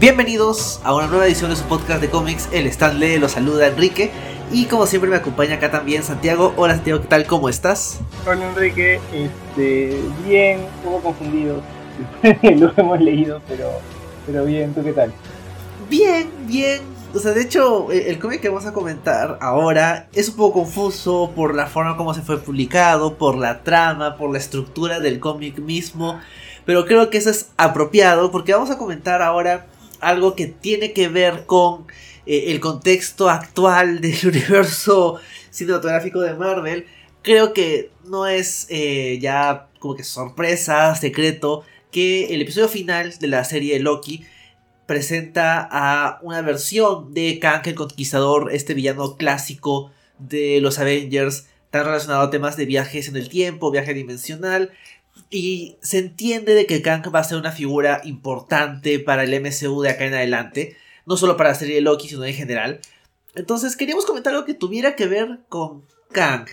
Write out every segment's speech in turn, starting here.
Bienvenidos a una nueva edición de su podcast de cómics. El Stanley los saluda Enrique. Y como siempre me acompaña acá también Santiago. Hola Santiago, ¿qué tal? ¿Cómo estás? Hola Enrique, este, bien, un poco confundido. Lo hemos leído, pero, pero bien, ¿tú qué tal? Bien, bien. O sea, de hecho, el cómic que vamos a comentar ahora es un poco confuso por la forma como se fue publicado, por la trama, por la estructura del cómic mismo. Pero creo que eso es apropiado porque vamos a comentar ahora algo que tiene que ver con eh, el contexto actual del universo cinematográfico de Marvel, creo que no es eh, ya como que sorpresa, secreto, que el episodio final de la serie Loki presenta a una versión de Kang el Conquistador, este villano clásico de los Avengers, tan relacionado a temas de viajes en el tiempo, viaje dimensional, y se entiende de que Kang va a ser una figura importante para el MCU de acá en adelante. No solo para la serie de Loki, sino en general. Entonces queríamos comentar algo que tuviera que ver con Kang.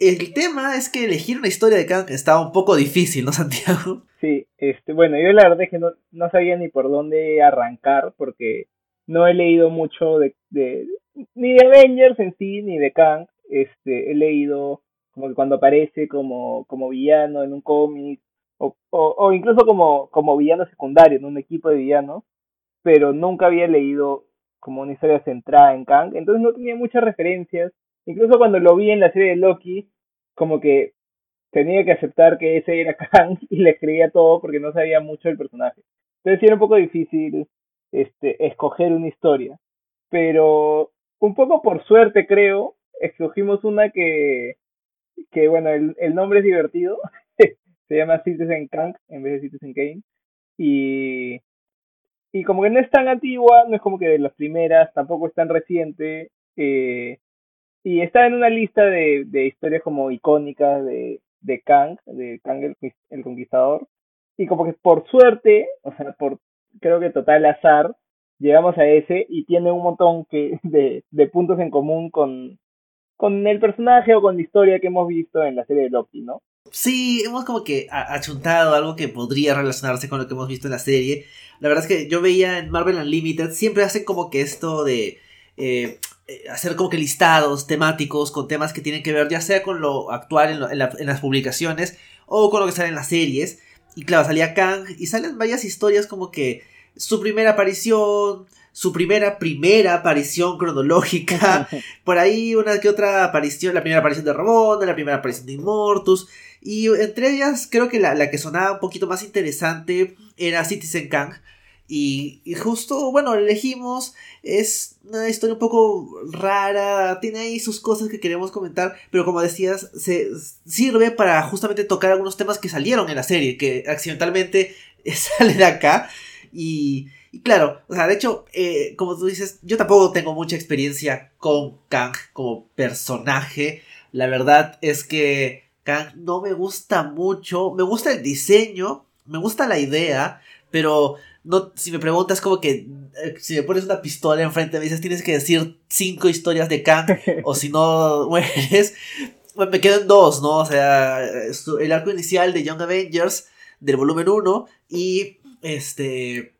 El tema es que elegir una historia de Kang estaba un poco difícil, ¿no, Santiago? Sí, este, bueno, yo la verdad es que no, no sabía ni por dónde arrancar porque no he leído mucho de, de ni de Avengers en sí ni de Kang. Este, he leído como que cuando aparece como, como villano en un cómic, o, o, incluso como, como villano secundario en un equipo de villanos, pero nunca había leído como una historia centrada en Kang, entonces no tenía muchas referencias, incluso cuando lo vi en la serie de Loki, como que tenía que aceptar que ese era Kang y le escribía todo porque no sabía mucho del personaje. Entonces era un poco difícil este, escoger una historia, pero un poco por suerte creo, escogimos una que, que bueno, el, el nombre es divertido, se llama Citizen Kang en vez de Citizen Kane, y, y como que no es tan antigua, no es como que de las primeras, tampoco es tan reciente, eh, y está en una lista de, de historias como icónicas de, de Kang, de Kang el, el Conquistador, y como que por suerte, o sea, por creo que total azar, llegamos a ese y tiene un montón que de, de puntos en común con, con el personaje o con la historia que hemos visto en la serie de Loki, ¿no? Sí, hemos como que achuntado algo que podría relacionarse con lo que hemos visto en la serie. La verdad es que yo veía en Marvel Unlimited, siempre hacen como que esto de eh, hacer como que listados temáticos con temas que tienen que ver ya sea con lo actual en, en las publicaciones o con lo que sale en las series. Y claro, salía Kang y salen varias historias como que su primera aparición, su primera, primera aparición cronológica. Por ahí una que otra aparición, la primera aparición de Ramona, la primera aparición de Immortus. Y entre ellas creo que la, que sonaba un poquito más interesante era Citizen Kang. Y, justo, bueno, elegimos. Es una historia un poco rara. Tiene ahí sus cosas que queremos comentar. Pero como decías, se sirve para justamente tocar algunos temas que salieron en la serie. Que accidentalmente salen acá. Y, y claro, o sea, de hecho, eh, como tú dices, yo tampoco tengo mucha experiencia con Kang como personaje. La verdad es que Kang no me gusta mucho. Me gusta el diseño, me gusta la idea, pero no, si me preguntas como que eh, si me pones una pistola enfrente me dices tienes que decir cinco historias de Kang o si no mueres, pues me quedan dos, ¿no? O sea, el arco inicial de Young Avengers del volumen 1 y este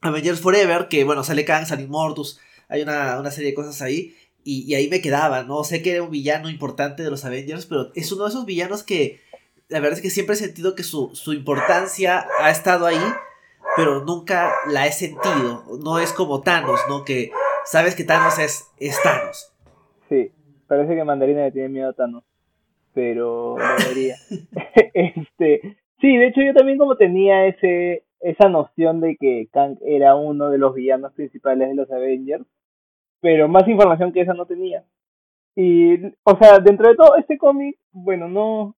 Avengers Forever, que bueno, sale Kang, sale Immortus, hay una, serie de cosas ahí, y, ahí me quedaba, ¿no? Sé que era un villano importante de los Avengers, pero es uno de esos villanos que la verdad es que siempre he sentido que su, importancia ha estado ahí, pero nunca la he sentido. No es como Thanos, ¿no? Que sabes que Thanos es, es Thanos. Sí, parece que Mandarina le tiene miedo a Thanos, pero no debería. este, sí, de hecho yo también como tenía ese esa noción de que Kang era uno de los villanos principales de los Avengers, pero más información que esa no tenía. Y, o sea, dentro de todo este cómic, bueno, no,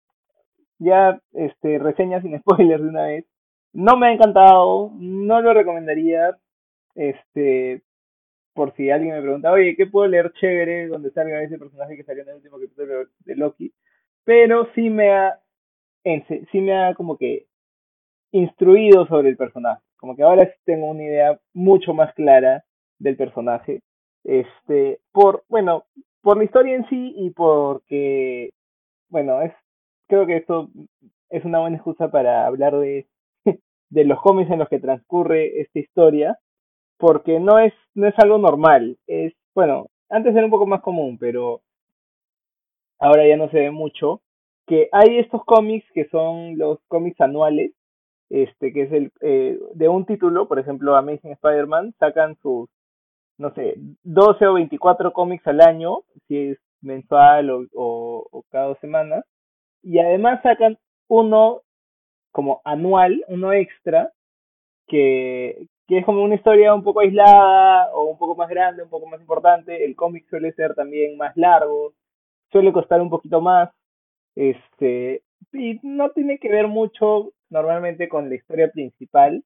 ya, este, reseña sin spoilers de una vez, no me ha encantado, no lo recomendaría, este, por si alguien me pregunta, oye, ¿qué puedo leer chévere donde salga ese personaje que salió en el último capítulo de Loki? Pero sí me ha, sí me ha como que instruido sobre el personaje. Como que ahora tengo una idea mucho más clara del personaje. Este, por, bueno, por la historia en sí y porque, bueno, es, creo que esto es una buena excusa para hablar de, de los cómics en los que transcurre esta historia. porque no es, no es algo normal. Es, bueno, antes era un poco más común, pero ahora ya no se ve mucho. Que hay estos cómics que son los cómics anuales, este, que es el eh, de un título, por ejemplo, Amazing Spider-Man, sacan sus, no sé, 12 o 24 cómics al año, si es mensual o, o cada dos semanas, y además sacan uno como anual, uno extra, que, que es como una historia un poco aislada o un poco más grande, un poco más importante. El cómic suele ser también más largo, suele costar un poquito más. Este, y no tiene que ver mucho normalmente con la historia principal,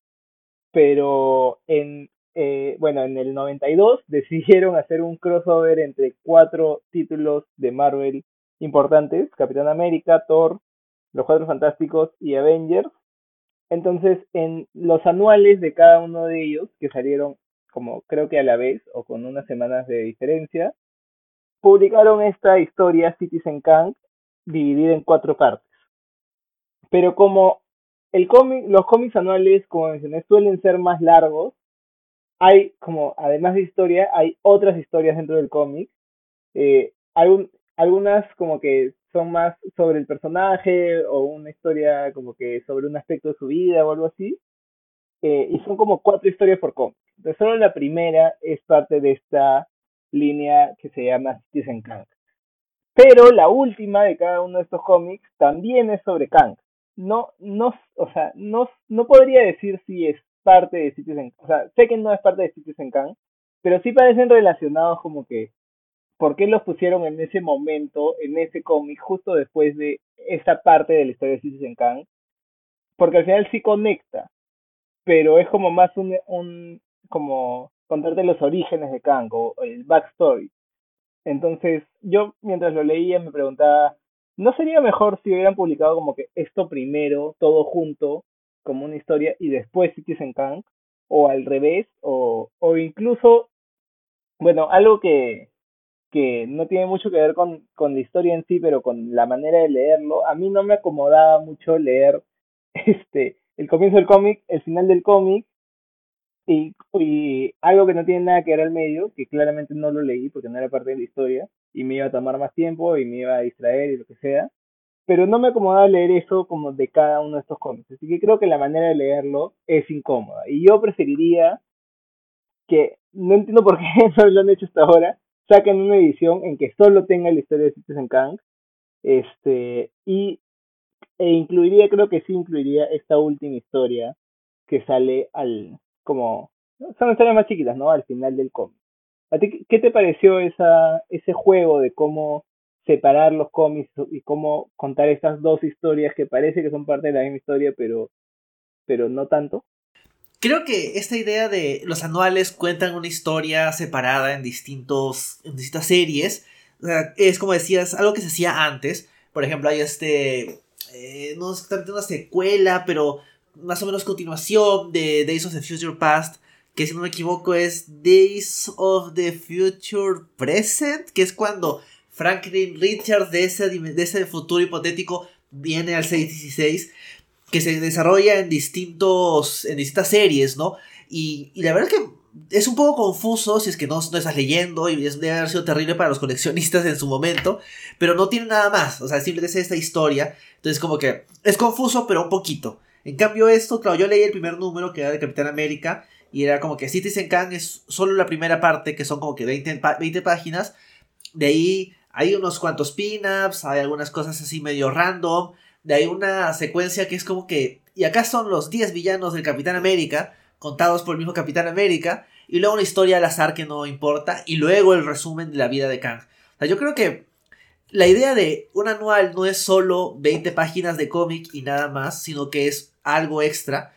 pero en, eh, bueno, en el 92 decidieron hacer un crossover entre cuatro títulos de Marvel importantes, Capitán América, Thor, Los Cuatro Fantásticos y Avengers, entonces, en los anuales de cada uno de ellos, que salieron como creo que a la vez o con unas semanas de diferencia, publicaron esta historia Citizen Kang dividida en cuatro partes. Pero como el cómic, los cómics anuales, como mencioné, suelen ser más largos, hay como, además de historia, hay otras historias dentro del cómic. Eh, algunas como que son más sobre el personaje o una historia como que sobre un aspecto de su vida o algo así. Eh, y son como cuatro historias por cómic. Entonces solo la primera es parte de esta línea que se llama Citizen Kang. Pero la última de cada uno de estos cómics también es sobre Kang. No, no, o sea, no, no podría decir si es parte de Citizen. O sea, sé que no es parte de Citizen Kang, pero sí parecen relacionados como que por qué los pusieron en ese momento, en ese cómic, justo después de esa parte de la historia de Citizen Kang, porque al final sí conecta, pero es como más un, un como contarte los orígenes de Kang o el backstory. Entonces, yo mientras lo leía me preguntaba, ¿no sería mejor si hubieran publicado como que esto primero, todo junto, como una historia, y después Citizen Kang? O al revés, o, o incluso, bueno, algo que, que no tiene mucho que ver con, con la historia en sí, pero con la manera de leerlo. A mí no me acomodaba mucho leer este el comienzo del cómic, el final del cómic y, y algo que no tiene nada que ver al medio, que claramente no lo leí porque no era parte de la historia y me iba a tomar más tiempo y me iba a distraer y lo que sea. Pero no me acomodaba leer eso como de cada uno de estos cómics. Así que creo que la manera de leerlo es incómoda. Y yo preferiría que, no entiendo por qué no lo han hecho hasta ahora, saquen una edición en que solo tenga la historia de Citizen Kang, este, y, e incluiría, creo que sí incluiría esta última historia que sale al, como, son historias más chiquitas, ¿no? Al final del cómic. ¿A ti qué te pareció ese juego de cómo separar los cómics y cómo contar estas dos historias que parece que son parte de la misma historia, pero, pero no tanto? Creo que esta idea de los anuales cuentan una historia separada en, distintos, en distintas series. es como decías, algo que se hacía antes. Por ejemplo, hay este. Eh, no es una secuela, pero más o menos continuación de Days of the Future Past. Que si no me equivoco es Days of the Future Present. Que es cuando Franklin Richards de ese, de ese futuro hipotético viene al 616 que se desarrolla en distintos en distintas series, ¿no? Y, la verdad es que es un poco confuso si es que no, no estás leyendo y debe haber sido terrible para los coleccionistas en su momento, pero no tiene nada más, o sea, simplemente es esta historia, entonces como que es confuso, pero un poquito. En cambio esto, claro, yo leí el primer número que era de Capitán América y era como que Citizen Kang es solo la primera parte, que son como que 20, 20 páginas, de ahí hay unos cuantos pin-ups, hay algunas cosas así medio random, de ahí una secuencia que es como que, y acá son los 10 villanos del Capitán América, contados por el mismo Capitán América, y luego una historia al azar que no importa, y luego el resumen de la vida de Kang. O sea, yo creo que la idea de un anual no es solo 20 páginas de cómic y nada más, sino que es algo extra.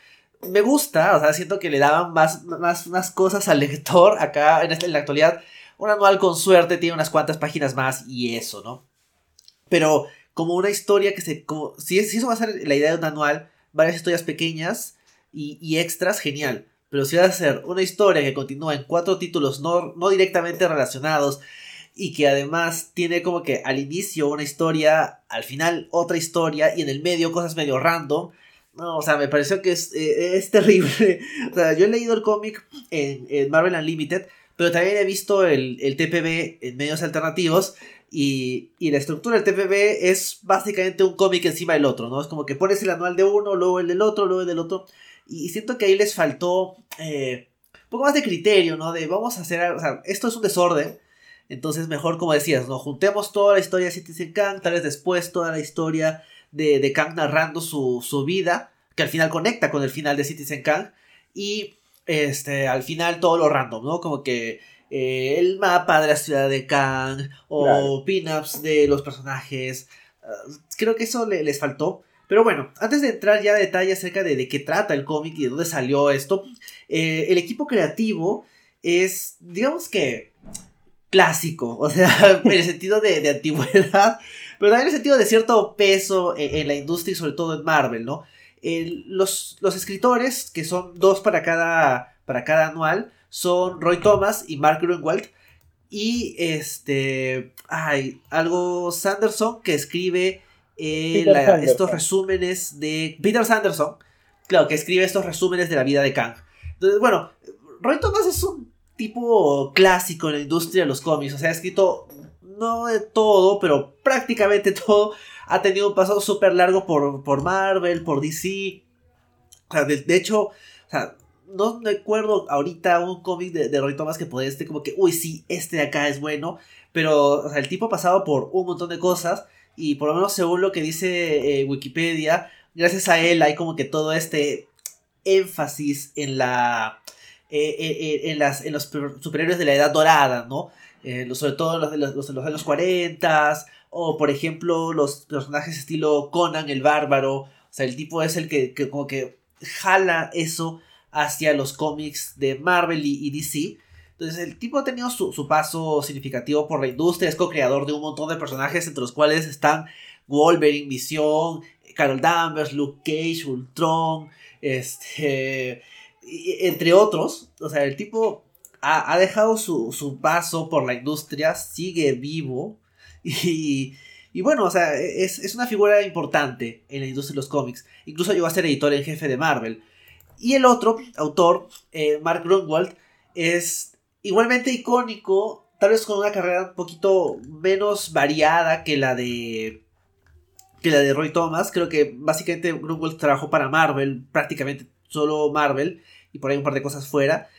Me gusta, o sea, siento que le daban más, más, más cosas al lector acá en, en la actualidad. Un anual con suerte tiene unas cuantas páginas más y eso, ¿no? Pero como una historia que se... Como, si, eso va a ser la idea de un anual, varias historias pequeñas y, extras, genial. Pero si va a ser una historia que continúa en cuatro títulos no, no directamente relacionados y que además tiene como que al inicio una historia, al final otra historia y en el medio cosas medio random, No, o sea, me pareció que es, eh, es terrible. O sea, yo he leído el cómic en, en, Marvel Unlimited, pero también he visto el, el TPB en medios alternativos. Y, y, la estructura del TPB es básicamente un cómic encima del otro, ¿no? Es como que pones el anual de uno, luego el del otro, luego el del otro. Y siento que ahí les faltó eh, un poco más de criterio, ¿no? De vamos a hacer, o sea, esto es un desorden. Entonces, mejor, como decías, ¿no? Juntemos toda la historia de Citizen Kang, tal vez después toda la historia de, de Kang narrando su, su vida, que al final conecta con el final de Citizen Kang. Y este, al final todo lo random, ¿no? Como que eh, el mapa de la ciudad de Kang o claro. pin-ups de los personajes. Uh, creo que eso le, les faltó. Pero bueno, antes de entrar ya a detalle acerca de, de qué trata el cómic y de dónde salió esto, eh, el equipo creativo es, digamos que, clásico, o sea, en el sentido de, de antigüedad, pero también el sentido de cierto peso en, en la industria y sobre todo en Marvel, ¿no? El, los, los, escritores, que son dos para cada, para cada anual, son Roy Thomas y Mark Grunwald. Y este. Hay algo Sanderson que escribe eh, la, estos resúmenes de. Peter Sanderson, claro, que escribe estos resúmenes de la vida de Kang. Entonces, bueno, Roy Thomas es un tipo clásico en la industria de los cómics. O sea, ha escrito no de todo, pero prácticamente todo. Ha tenido un pasado súper largo por, por Marvel, por DC. De, hecho, o sea, no recuerdo ahorita un cómic de, de, Roy Thomas que puede este como que, uy, sí, este de acá es bueno, pero el tipo ha pasado por un montón de cosas y por lo menos según lo que dice eh, Wikipedia, gracias a él hay como que todo este énfasis en la... Eh, eh, en, las, en los superiores de la edad dorada, ¿no? Sobre todo los de los, los, los años 40 o por ejemplo los personajes estilo Conan el bárbaro, o sea, el tipo es el que, que como que jala eso hacia los cómics de Marvel y, DC. Entonces el tipo ha tenido su, su, paso significativo por la industria, es co-creador de un montón de personajes entre los cuales están Wolverine, Vision, Carol Danvers, Luke Cage, Ultron, este, entre otros. O sea, el tipo ha, dejado su, su, paso por la industria, sigue vivo y... Y bueno, o sea, es, es, una figura importante en la industria de los cómics. Incluso llegó a ser editor en jefe de Marvel. Y el otro autor, eh, Mark Grunwald, es igualmente icónico, tal vez con una carrera un poquito menos variada que la de que la de Roy Thomas. Creo que básicamente Grunwald trabajó para Marvel, prácticamente solo Marvel, y por ahí un par de cosas fuera.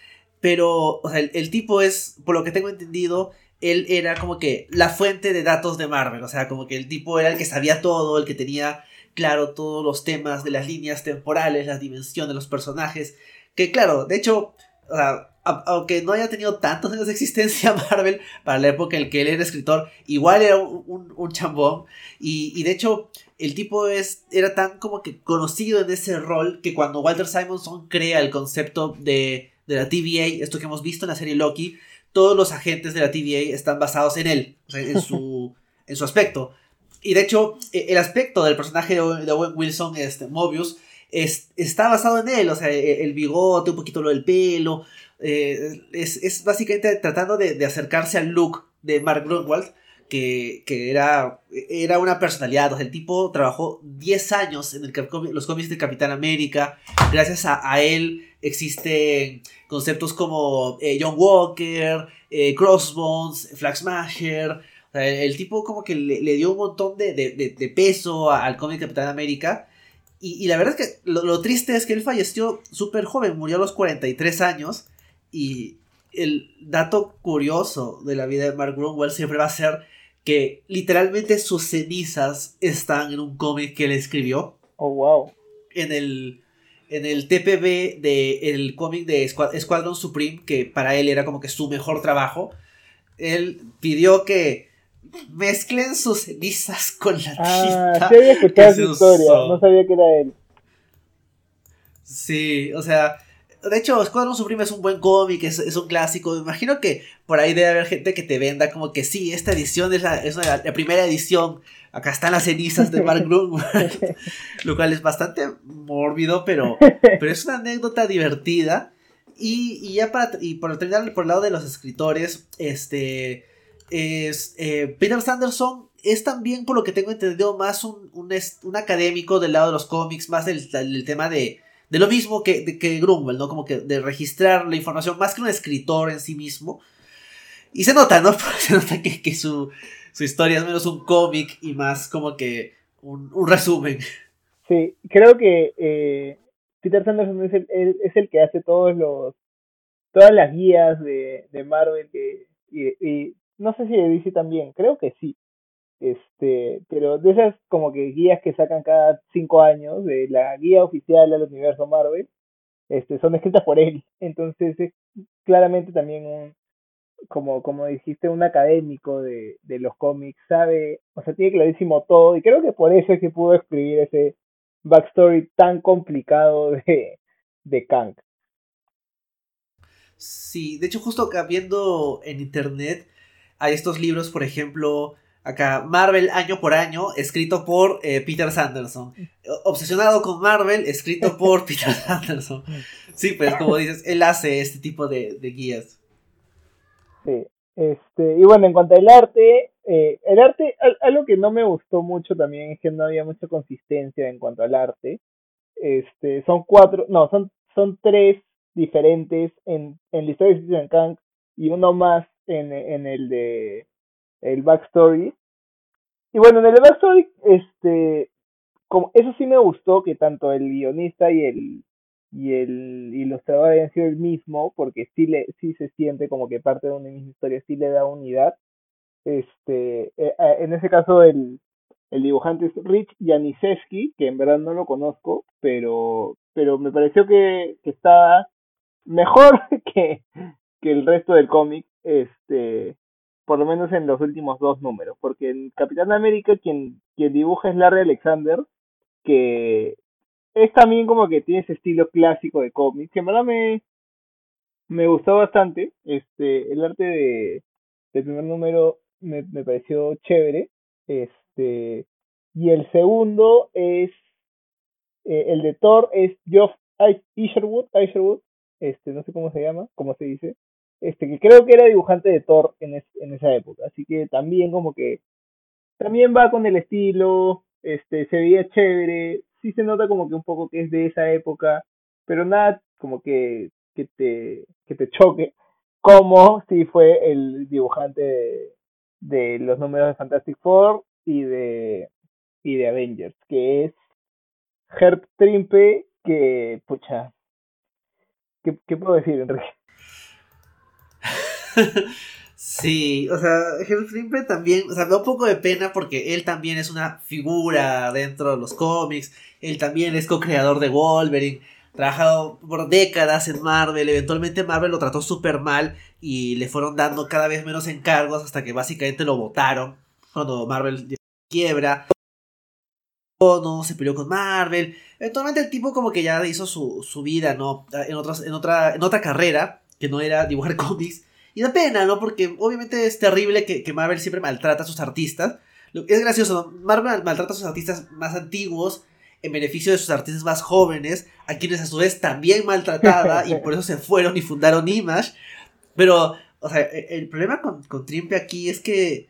Pero, o sea, el, tipo es, por lo que tengo entendido, él era como que la fuente de datos de Marvel. O sea, como que el tipo era el que sabía todo, el que tenía claro todos los temas de las líneas temporales, las dimensiones de los personajes. Que claro, de hecho, o sea, aunque no haya tenido tantos años de existencia Marvel para la época en la que él era escritor, igual era un, un, un chambón. Y, y, de hecho, el tipo es, era tan como que conocido en ese rol que cuando Walter Simonson crea el concepto de, de la TVA, esto que hemos visto en la serie Loki, todos los agentes de la TVA están basados en él, o sea, en su, en su aspecto. Y de hecho, e, el aspecto del personaje de Owen Wilson, este, Mobius, es, está basado en él. O sea, e, el bigote, un poquito lo del pelo. Eh, es, es, básicamente tratando de, de, acercarse al look de Mark Grunwald. Que, era, era una personalidad. O sea, el tipo trabajó 10 años en los cómics de Capitán América. Gracias a, él existen conceptos como eh, John Walker, eh, Crossbones, Flag. O sea, el, tipo como que le, dio un montón de, peso al cómic Capitán América. Y, la verdad es que lo, lo triste es que él falleció súper joven, murió a los 43 años. Y el dato curioso de la vida de Mark Grunwald siempre va a ser que literalmente sus cenizas están en un cómic que él escribió. Oh, wow. En el, en el TPB del cómic de Squadron Supreme, que para él era como que su mejor trabajo. Él pidió que mezclen sus cenizas con la ah, tinta. Sí había escuchado esa historia, no sabía que era él. Sí, o sea, de hecho, Escuadrón Supreme es un buen cómic, es, es, un clásico. Me imagino que por ahí debe haber gente que te venda como que sí, esta edición es la, es la, la primera edición. Acá están las cenizas de Mark Grunwald. lo cual es bastante mórbido, pero, pero es una anécdota divertida. Y, y ya para y por terminar por el lado de los escritores, este es eh, Peter Sanderson es también, por lo que tengo entendido, más un, un, académico del lado de los cómics, más del, tema de, de, lo mismo que, de, que Grumwell, ¿no? Como que de registrar la información, más que un escritor en sí mismo. Y se nota, ¿no? Se nota que, que su, su historia es menos un cómic y más como que un, un resumen. Sí, creo que eh, Peter Sanderson es el, es el que hace todos los todas las guías de, de Marvel que, y, no sé si de DC también, creo que sí. Este, pero de esas como que guías que sacan cada cinco años, de la guía oficial del universo Marvel, este, son escritas por él. Entonces es claramente también un, como, como dijiste, un académico de, de los cómics, sabe, o sea, tiene clarísimo todo, y creo que por eso es que pudo escribir ese backstory tan complicado de, de Kang. Sí, de hecho justo acá viendo en internet hay estos libros, por ejemplo, acá Marvel año por año, escrito por eh, Peter Sanderson. Obsesionado con Marvel, escrito por Peter Sanderson. Sí, pues como dices, él hace este tipo de, guías. Sí, este, y bueno, en cuanto al arte, eh, el arte, algo que no me gustó mucho también es que no había mucha consistencia en cuanto al arte. Este, son cuatro, no, son, son tres diferentes en, en la historia de Citizen Kang y uno más en, en el de el backstory. Y bueno, en el backstory, este, como eso sí me gustó que tanto el guionista y el y el ilustrador hayan sido el mismo, porque sí le, sí se siente como que parte de una misma historia, sí le da unidad. Este, eh, en ese caso el, el dibujante es Rich Janisewski, que en verdad no lo conozco, pero, pero me pareció que, que estaba mejor que, que el resto del cómic, este, por lo menos en los últimos dos números, porque en Capitán América quien, quien dibuja es Larry Alexander, que es también como que tiene ese estilo clásico de cómic, que en verdad me, me gustó bastante, este, el arte de, del primer número me, me pareció chévere, este, y el segundo es, eh, el de Thor es Geoff Isherwood, Isherwood este, no sé cómo se llama, cómo se dice, este, que creo que era dibujante de Thor en, en esa época, así que también como que, también va con el estilo, este, se veía chévere, sí se nota como que un poco que es de esa época, pero nada como que, que te, que te choque, como si fue el dibujante de, los números de Fantastic Four y de, y de Avengers, que es Herb Trimpe, que, pucha, ¿Qué, puedo decir, Enrique? sí, o sea, siempre también, o sea, me da un poco de pena porque él también es una figura dentro de los cómics, él también es co-creador de Wolverine, trabajado por décadas en Marvel, eventualmente Marvel lo trató súper mal y le fueron dando cada vez menos encargos hasta que básicamente lo votaron cuando Marvel quiebra no se peleó con Marvel. Eventualmente el tipo como que ya hizo su, su vida, ¿no? En, otras, en, otra, en otra carrera, que no era dibujar cómics. Y da pena, ¿no? Porque obviamente es terrible que, que Marvel siempre maltrata a sus artistas. Es gracioso, ¿no? Marvel maltrata a sus artistas más antiguos en beneficio de sus artistas más jóvenes, a quienes a su vez también maltrataba y por eso se fueron y fundaron Image. Pero, o sea, e, el problema con, con Trimpe aquí es que,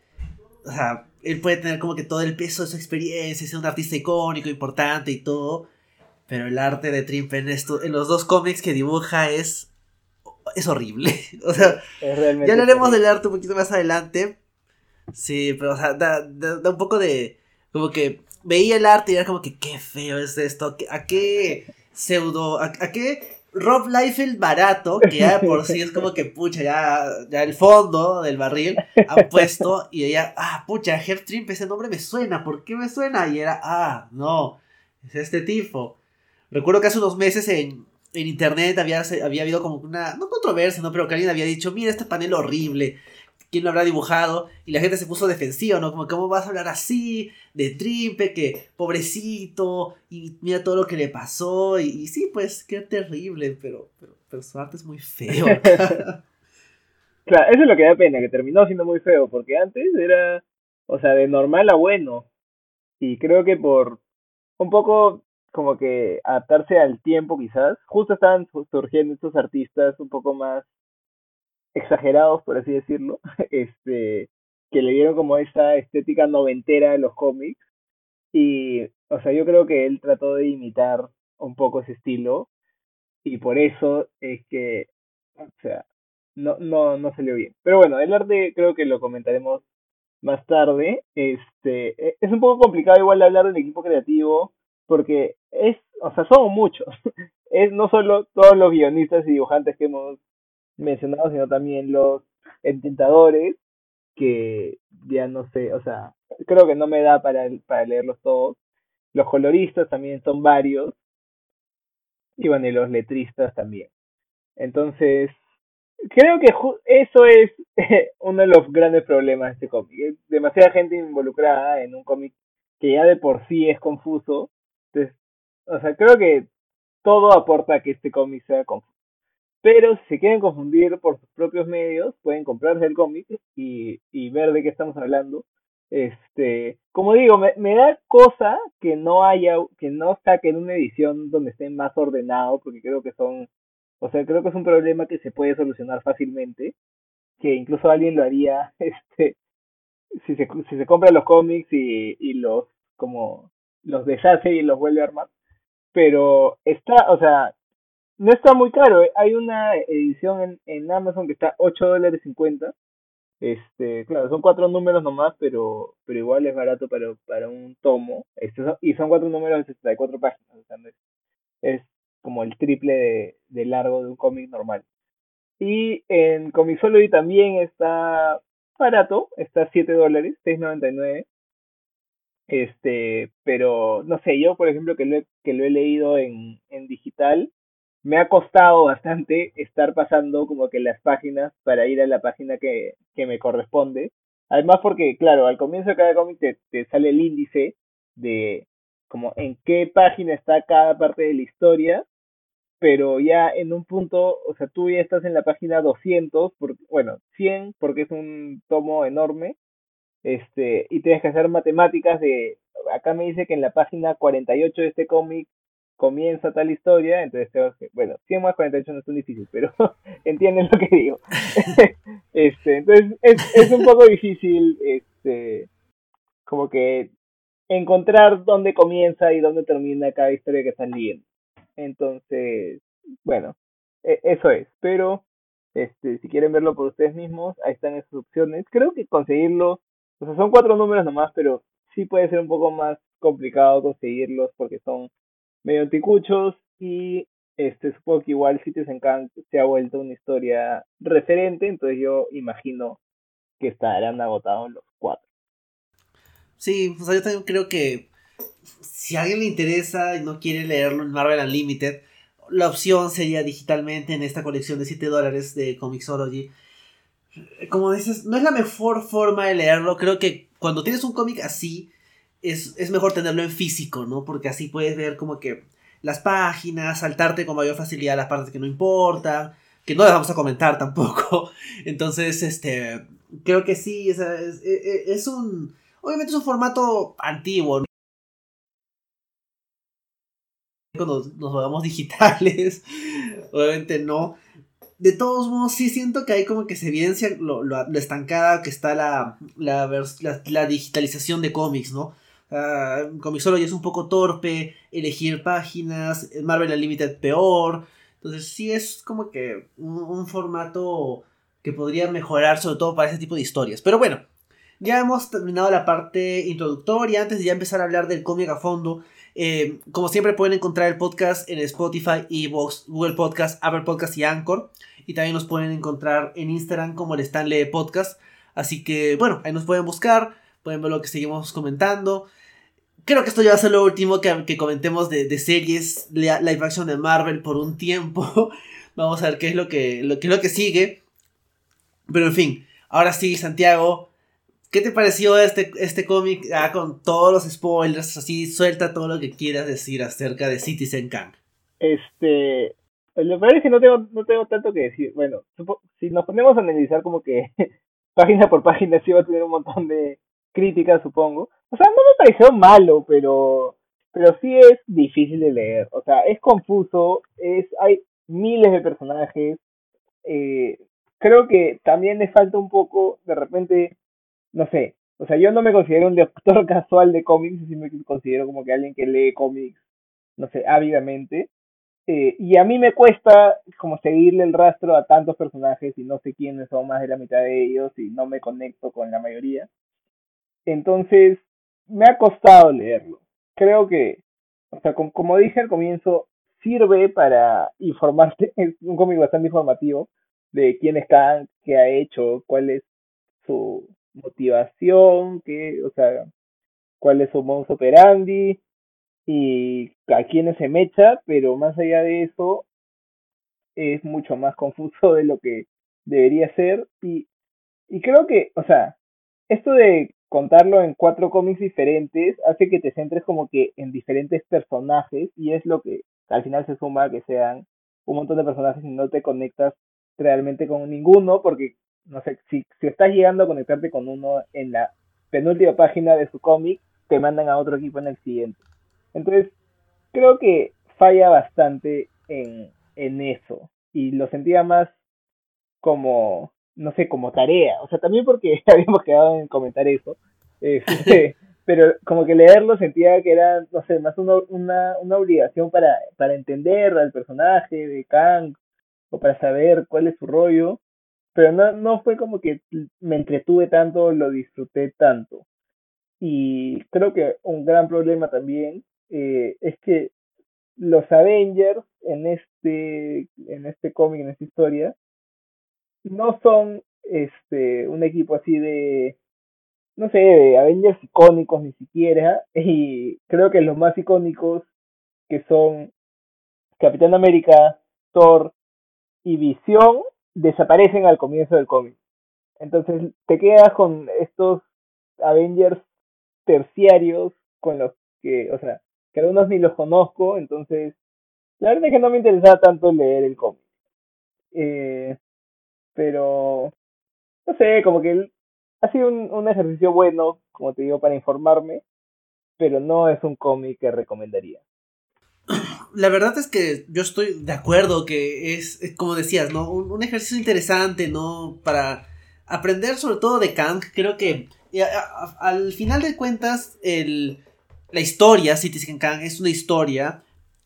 o sea, él puede tener como que todo el peso de su experiencia, ser un artista icónico, importante y todo. Pero el arte de Trimpe en, esto, en los dos cómics que dibuja es, es horrible. O sea, ya hablaremos del arte un poquito más adelante. Sí, pero o sea, da, un poco de... Como que veía el arte y era como que qué feo es esto. ¿A qué pseudo... a qué Rob Liefeld barato, que ya por sí es como que, pucha, ya, ya el fondo del barril han puesto y ella, ah, pucha, Herb Trimp, ese nombre me suena, ¿por qué me suena? Y era, ah, no, es este tipo. Recuerdo que hace unos meses en, en internet había, había habido como una, no controversia, ¿no? Pero que alguien había dicho, mira este panel horrible, quién lo habrá dibujado, y la gente se puso defensiva, ¿no? Como, ¿cómo vas a hablar así de Trimpe, que pobrecito, y mira todo lo que le pasó, y, sí, pues, qué terrible, pero, pero, su arte es muy feo. claro, eso es lo que da pena, que terminó siendo muy feo, porque antes era, o sea, de normal a bueno, y creo que por un poco como que adaptarse al tiempo quizás, justo estaban surgiendo estos artistas un poco más exagerados, por así decirlo, este, que le dieron como esa estética noventera de los cómics. Y, o sea, yo creo que él trató de imitar un poco ese estilo. Y por eso es que, o sea, no, no, no salió bien. Pero bueno, el arte creo que lo comentaremos más tarde. Este, e, es un poco complicado igual hablar del equipo creativo porque es, o sea, son muchos. Es no solo todos los guionistas y dibujantes que hemos mencionado, sino también los entintadores que ya no sé, o sea, creo que no me da para, para leerlos todos. Los coloristas también son varios. Y bueno, y los letristas también. Entonces, creo que eso es uno de los grandes problemas de este cómic. demasiada gente involucrada en un cómic que ya de por sí es confuso. Entonces, o sea, creo que todo aporta a que este cómic sea confuso. Pero si se quieren confundir por sus propios medios, pueden comprarse el cómic y, y ver de qué estamos hablando. Este, como digo, me, da cosa que no haya, que no saquen una edición donde esté más ordenado, porque creo que son o sea, creo que es un problema que se puede solucionar fácilmente, que incluso alguien lo haría, este, si se, si se compra los cómics y, y los, como, los deshace y los vuelve a armar. Pero está, o sea, no está muy caro. Hay una edición en, en Amazon que está 8 dólares 50. Este, claro, son cuatro números nomás, pero, pero igual es barato para, para un tomo. Este, y son cuatro números de 64 páginas. O sea, es, como el triple de, largo de un cómic normal. Y en Comixology también está barato, está 7 dólares, 6.99. Este, pero no sé, yo por ejemplo que lo he, que lo he leído en, en digital, me ha costado bastante estar pasando como que las páginas para ir a la página que, que me corresponde. Además porque, claro, al comienzo de cada cómic te, sale el índice de como en qué página está cada parte de la historia pero ya en un punto, o sea, tú ya estás en la página 200, bueno, 100 porque es un tomo enorme, este, y tienes que hacer matemáticas de, acá me dice que en la página 48 de este cómic comienza tal historia, entonces tengo que, bueno, 100 más 48 no es tan difícil, pero entienden lo que digo. este, entonces es, es un poco difícil, este, como que encontrar dónde comienza y dónde termina cada historia que están leyendo. Entonces, bueno, e, eso es. Pero, este, si quieren verlo por ustedes mismos, ahí están esas opciones. Creo que conseguirlo, o sea, son cuatro números nomás, pero sí puede ser un poco más complicado conseguirlos porque son medio anticuchos y este supongo que igual Cities en se ha vuelto una historia referente, entonces yo imagino que estarán agotados los cuatro. Sí, o sea, yo también creo que si a alguien le interesa y no quiere leerlo en Marvel Unlimited, la opción sería digitalmente en esta colección de 7 dólares de Comixology. Como dices, no es la mejor forma de leerlo. Creo que cuando tienes un cómic así, es, es, mejor tenerlo en físico, ¿no? Porque así puedes ver como que las páginas, saltarte con mayor facilidad las partes que no importan, que no las vamos a comentar tampoco. Entonces, este, creo que sí, es, es, es un... Obviamente es un formato antiguo, cuando nos volvamos digitales. Obviamente no. De todos modos, sí siento que hay como que se evidencia lo, lo, estancada que está la, la, la, digitalización de cómics, ¿no? Uh, Comixology es un poco torpe, elegir páginas, Marvel Unlimited peor. Entonces sí es como que un, un, formato que podría mejorar sobre todo para ese tipo de historias. Pero bueno, ya hemos terminado la parte introductoria. Antes de ya empezar a hablar del cómic a fondo, eh, como siempre pueden encontrar el podcast en Spotify, Evox, Google Podcast, Apple Podcast y Anchor. Y también nos pueden encontrar en Instagram como el Stanley Podcast. Así que bueno, ahí nos pueden buscar, pueden ver lo que seguimos comentando. Creo que esto ya va a ser lo último que, comentemos de, series live action de Marvel por un tiempo. Vamos a ver qué es lo que, lo, qué es lo que sigue. Pero en fin, ahora sí, Santiago, ¿Qué te pareció este, este cómic ah, con todos los spoilers? Así, suelta todo lo que quieras decir acerca de Citizen Kang. Este. Lo peor es que no tengo, no tengo tanto que decir. Bueno, si nos ponemos a analizar como que página por página, sí va a tener un montón de críticas, supongo. O sea, no me pareció malo, pero. Pero sí es difícil de leer. O sea, es confuso. es Hay miles de personajes. Eh, creo que también le falta un poco, de repente no sé, o sea, yo no me considero un lector casual de cómics, sí me considero como que alguien que lee cómics, no sé, ávidamente. Eh, y a mí me cuesta como seguirle el rastro a tantos personajes y no sé quiénes son más de la mitad de ellos y no me conecto con la mayoría. Entonces, me ha costado leerlo. Creo que, o sea, como dije al comienzo, sirve para informarte, es un cómic bastante informativo de quién es Kang, qué ha hecho, cuál es su motivación, qué, o sea, cuál es su modus operandi y a quiénes se mecha, pero más allá de eso es mucho más confuso de lo que debería ser. Y, y creo que, o sea, esto de contarlo en cuatro cómics diferentes hace que te centres como que en diferentes personajes y es lo que al final se suma que sean un montón de personajes y no te conectas realmente con ninguno porque no sé si, si estás llegando a conectarte con uno en la penúltima página de su cómic te mandan a otro equipo en el siguiente entonces creo que falla bastante en, en eso y lo sentía más como no sé, como tarea. O sea, también porque habíamos quedado en comentar eso. Este, pero como que leerlo sentía que era, no sé, más una, una, una obligación para, para entender al personaje de Kang o para saber cuál es su rollo. Pero no, no fue como que me entretuve tanto, lo disfruté tanto. Y creo que un gran problema también eh, es que los Avengers en este, en este cómic, en esta historia, no son este un equipo así de no sé, de Avengers icónicos ni siquiera, y creo que los más icónicos que son Capitán América, Thor y Visión desaparecen al comienzo del cómic. Entonces te quedas con estos Avengers terciarios con los que, o sea, que algunos ni los conozco, entonces la verdad es que no me interesaba tanto leer el cómic. Eh, pero, no sé, como que ha sido un, un ejercicio bueno, como te digo, para informarme, pero no es un cómic que recomendaría. La verdad es que yo estoy de acuerdo que es, como decías, ¿no? Un, ejercicio interesante, ¿no? Para aprender sobre todo de Kang. Creo que al final de cuentas, el, la historia, Citizen Kang, es una historia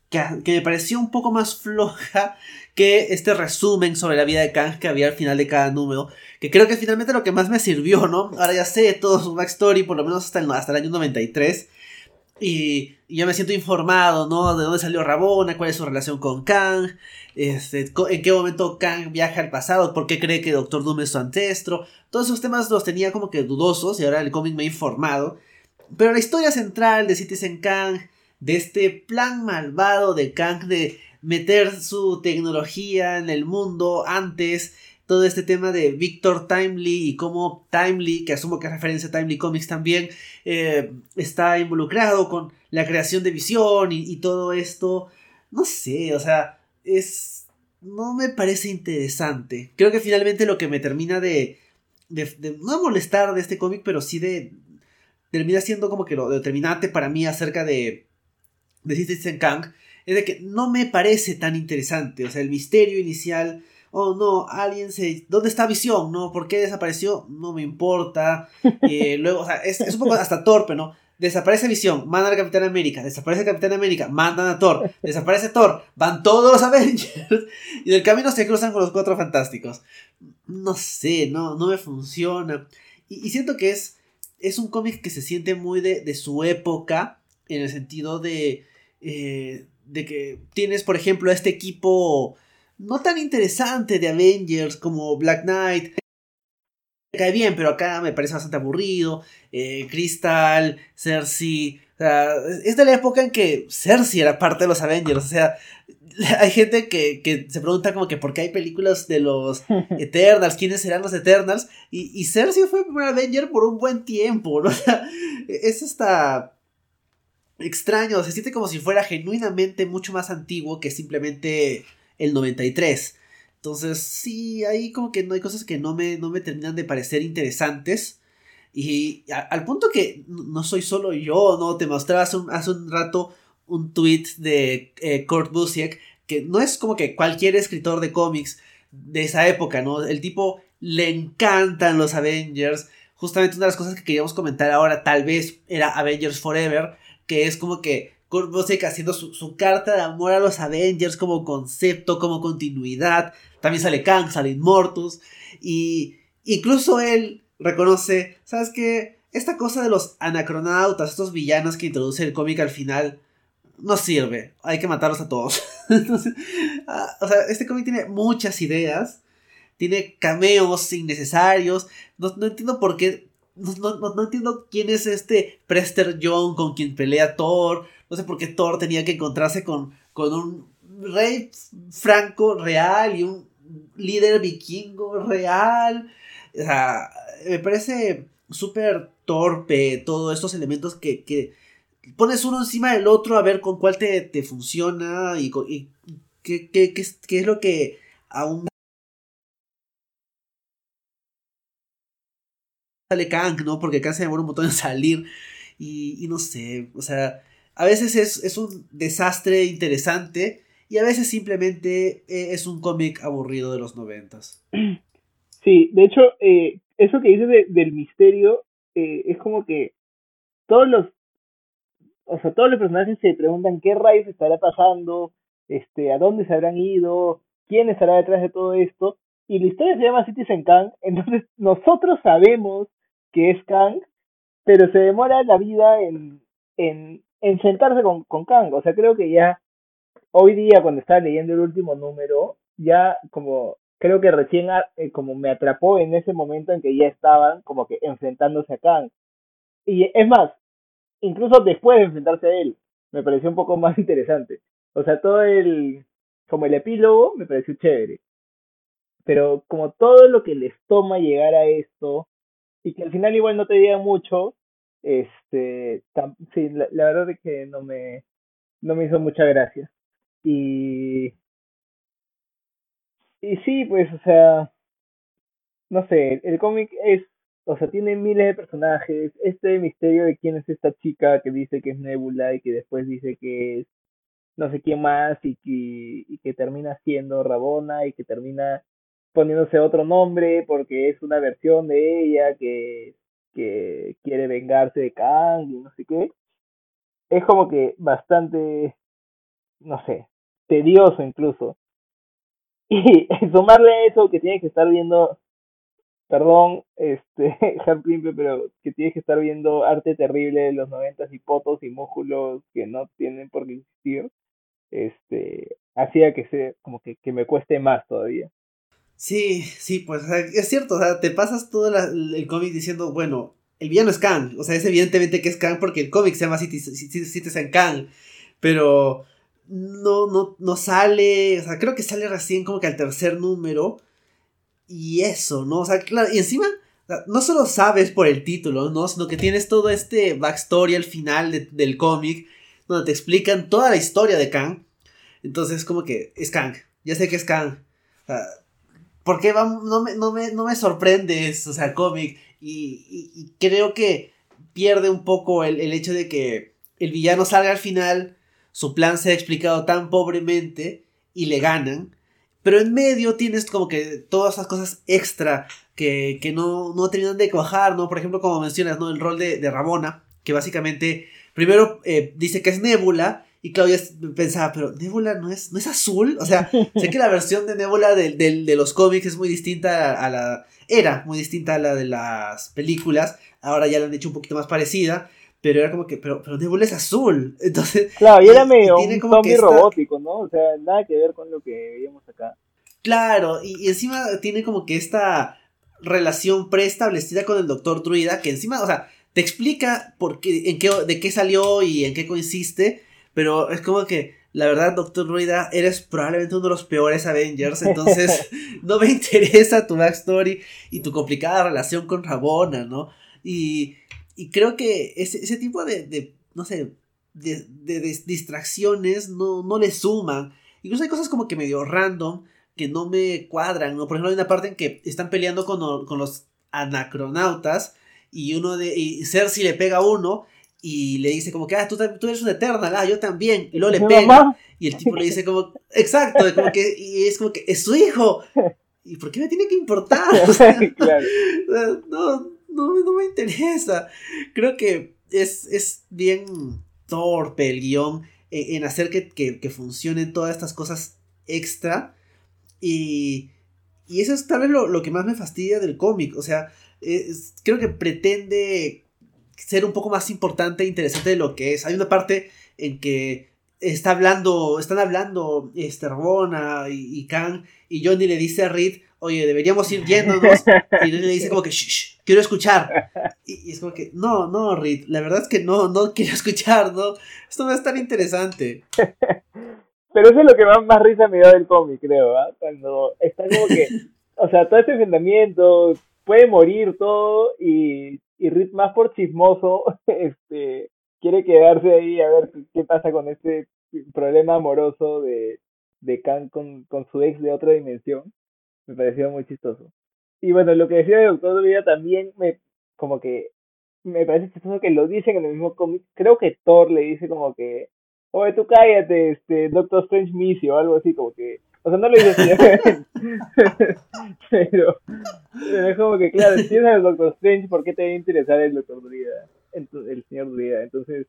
que, que, me pareció un poco más floja que este resumen sobre la vida de Kang que había al final de cada número, que creo que finalmente lo que más me sirvió, ¿no? Ahora ya sé todo su backstory, por lo menos hasta el, hasta el año 93, y, y ya me siento informado, ¿no? De dónde salió Rabona, cuál es su relación con Kang, este, en qué momento Kang viaja al pasado, por qué cree que Doctor Doom es su ancestro, todos esos temas los tenía como que dudosos y ahora el cómic me ha informado, pero la historia central de Citizen Kang, de este plan malvado de Kang de meter su tecnología en el mundo antes todo este tema de Victor Timely y cómo Timely, que asumo que es referencia a Timely Comics también, eh, está involucrado con la creación de visión y, todo esto. No sé, o sea, es... No me parece interesante. Creo que finalmente lo que me termina de... de, no molestar de este cómic, pero sí de... Termina siendo como que lo determinante para mí acerca de... De Citizen Kang es de que no me parece tan interesante. O sea, el misterio inicial, oh no, alguien se... ¿Dónde está Visión? ¿No? ¿Por qué desapareció? No me importa. Eh, luego, o sea, es, un poco hasta torpe, ¿no? Desaparece Visión, mandan a Capitán América, desaparece Capitán América, mandan a Thor, desaparece Thor, van todos los Avengers y del camino se cruzan con los cuatro fantásticos. No sé, no, no me funciona. Y, siento que es, es un cómic que se siente muy de, de su época, en el sentido de, eh, de que tienes, por ejemplo, a este equipo no tan interesante de Avengers como Black Knight. Me cae bien, pero acá me parece bastante aburrido. Eh, Crystal, Cersei. es de la época en que Cersei era parte de los Avengers. O sea, hay gente que, se pregunta como que por qué hay películas de los Eternals, quiénes serán los Eternals. Y, y Cersei fue el primer Avenger por un buen tiempo, ¿no? O sea, es esta extraño, se siente como si fuera genuinamente mucho más antiguo que simplemente el 93. Entonces, sí, ahí como que no hay cosas que no me, no me terminan de parecer interesantes. Y al punto que no soy solo yo, ¿no? Te mostraba hace un, hace un rato un tweet de eh, Kurt Busiek, que no es como que cualquier escritor de cómics de esa época, ¿no? El tipo le encantan los Avengers, justamente una de las cosas que queríamos comentar ahora tal vez era Avengers Forever, que es como que Kurt Busiek haciendo su, carta de amor a los Avengers como concepto, como continuidad. También sale Kang, sale Immortus. Y incluso él reconoce, ¿sabes qué? Esta cosa de los anacronautas, estos villanos que introduce el cómic al final, no sirve. Hay que matarlos a todos. Ah, o sea, este cómic tiene muchas ideas. Tiene cameos innecesarios. No, entiendo por qué. No, entiendo quién es este Prester John con quien pelea Thor. No sé por qué Thor tenía que encontrarse con, con un rey franco real y un líder vikingo real. O sea, me parece súper torpe todos estos elementos que, que, pones uno encima del otro a ver con cuál te, te funciona y, y qué, qué, qué, qué, es lo que aún sale Kang, ¿no? Porque Kang se demora un montón en salir y, y no sé, o sea, a veces es, es, un desastre interesante y a veces simplemente eh, es un cómic aburrido de los noventas. Sí, de hecho, eh, eso que dices del misterio eh, es como que todos los, o sea, todos los personajes se preguntan qué rayos estará pasando, este, a dónde se habrán ido, quién estará detrás de todo esto, y la historia se llama Citizen Kang, entonces nosotros sabemos que es Kang, pero se demora la vida en, en, en sentarse con, con Kang, o sea, creo que ya hoy día cuando estaba leyendo el último número, ya como creo que recién eh, como me atrapó en ese momento en que ya estaban como que enfrentándose a Kang. Y es más, incluso después de enfrentarse a él, me pareció un poco más interesante. O sea, todo el, como el epílogo me pareció chévere. Pero como todo lo que les toma llegar a esto, y que al final igual no te diga mucho, este, sí, la, verdad es que no me, no me hizo mucha gracia. Y y sí, pues, o sea, no sé, el cómic es, o sea, tiene miles de personajes, este misterio de quién es esta chica que dice que es Nebula y que después dice que es no sé quién más y que, y que termina siendo Rabona y que termina poniéndose otro nombre porque es una versión de ella que, que quiere vengarse de Kang y no sé qué. Es como que bastante, no sé, tedioso incluso. Y sumarle a eso que tienes que estar viendo, perdón, este, pero que tienes que estar viendo arte terrible de los noventas y potos y músculos que no tienen por qué existir, este, hacía que se, como que, que me cueste más todavía. Sí, sí, pues es cierto, o sea, te pasas todo el cómic diciendo, bueno, el villano es Kang, o sea, es evidentemente que es Kang porque el cómic se llama Citizen Kang, pero no, no, no sale, o sea, creo que sale recién como que al tercer número. Y eso, ¿no? O sea, claro, y encima, no solo sabes por el título, ¿no? Sino que tienes todo este backstory al final del cómic, donde te explican toda la historia de Kang. Entonces, como que es Kang, ya sé que es Kang. O sea, ¿Por qué no, me, no, me, no me sorprende eso, o sea, cómic? Y, creo que pierde un poco el, el hecho de que el villano salga al final su plan se ha explicado tan pobremente y le ganan. Pero en medio tienes como que todas esas cosas extra que, no, no terminan de cuajar, ¿no? Por ejemplo, como mencionas, ¿no? El rol de, de Ramona, que básicamente primero eh, dice que es Nebula, y Claudia pensaba, pero Nebula no es, no es azul. O sea, sé que la versión de Nebula de, de, los cómics es muy distinta a la. Era muy distinta a la de las películas. Ahora ya la han hecho un poquito más parecida pero era como que, pero, pero Nebula es azul. Entonces. Claro, y era medio un zombie robótico, ¿no? O sea, nada que ver con lo que veíamos acá. Claro, y, encima tiene como que esta relación preestablecida con el Doctor Druida, que encima, o sea, te explica por qué, en qué, de qué salió y en qué consiste, pero es como que, la verdad, Doctor Druida, eres probablemente uno de los peores Avengers, entonces no me interesa tu backstory y tu complicada relación con Rabona, ¿no? Y y creo que ese, ese tipo de, de, no sé, de, de, distracciones no, no le suman. Incluso hay cosas como que medio random que no me cuadran, ¿no? Por ejemplo, hay una parte en que están peleando con, con los anacronautas y uno de y Cersei le pega a uno y le dice como que, ah, tú, tú eres un Eternal, ah, yo también, y luego le pega, y el tipo le dice como, exacto, como que, y es como que, es su hijo, ¿y por qué me tiene que importar? no, no, no me interesa. Creo que es, es bien torpe el guion en, hacer que, que, funcionen todas estas cosas extra. Y, y eso es tal vez lo, que más me fastidia del cómic. O sea, creo que pretende ser un poco más importante e interesante de lo que es. Hay una parte en que está hablando, están hablando este, Rabona y, y Khan, y Johnny le dice a Reed, oye, deberíamos ir yéndonos, y Reed le dice como que, shh, quiero escuchar, y, es como que, no, no, Reed, la verdad es que no, no quiero escuchar, no, esto no es tan interesante. Pero eso es lo que más, más risa me da del cómic, creo, ¿ah? Cuando está como que, o sea, todo este enfrentamiento, puede morir todo, y, y Reed más por chismoso, este quiere quedarse ahí a ver qué pasa con este problema amoroso de, de Khan con, con su ex de otra dimensión. Me pareció muy chistoso. Y bueno, lo que decía el Doctor Vida también me, como que, me parece chistoso que lo dicen en el mismo cómic. Creo que Thor le dice como que, oye, tú cállate, este, Doctor Strange Missy o algo así, como que, o sea, no lo dice así, pero, pero es como que, claro, si al Doctor Strange, ¿por qué te va a interesar el Doctor Vida? el señor Druida. Entonces,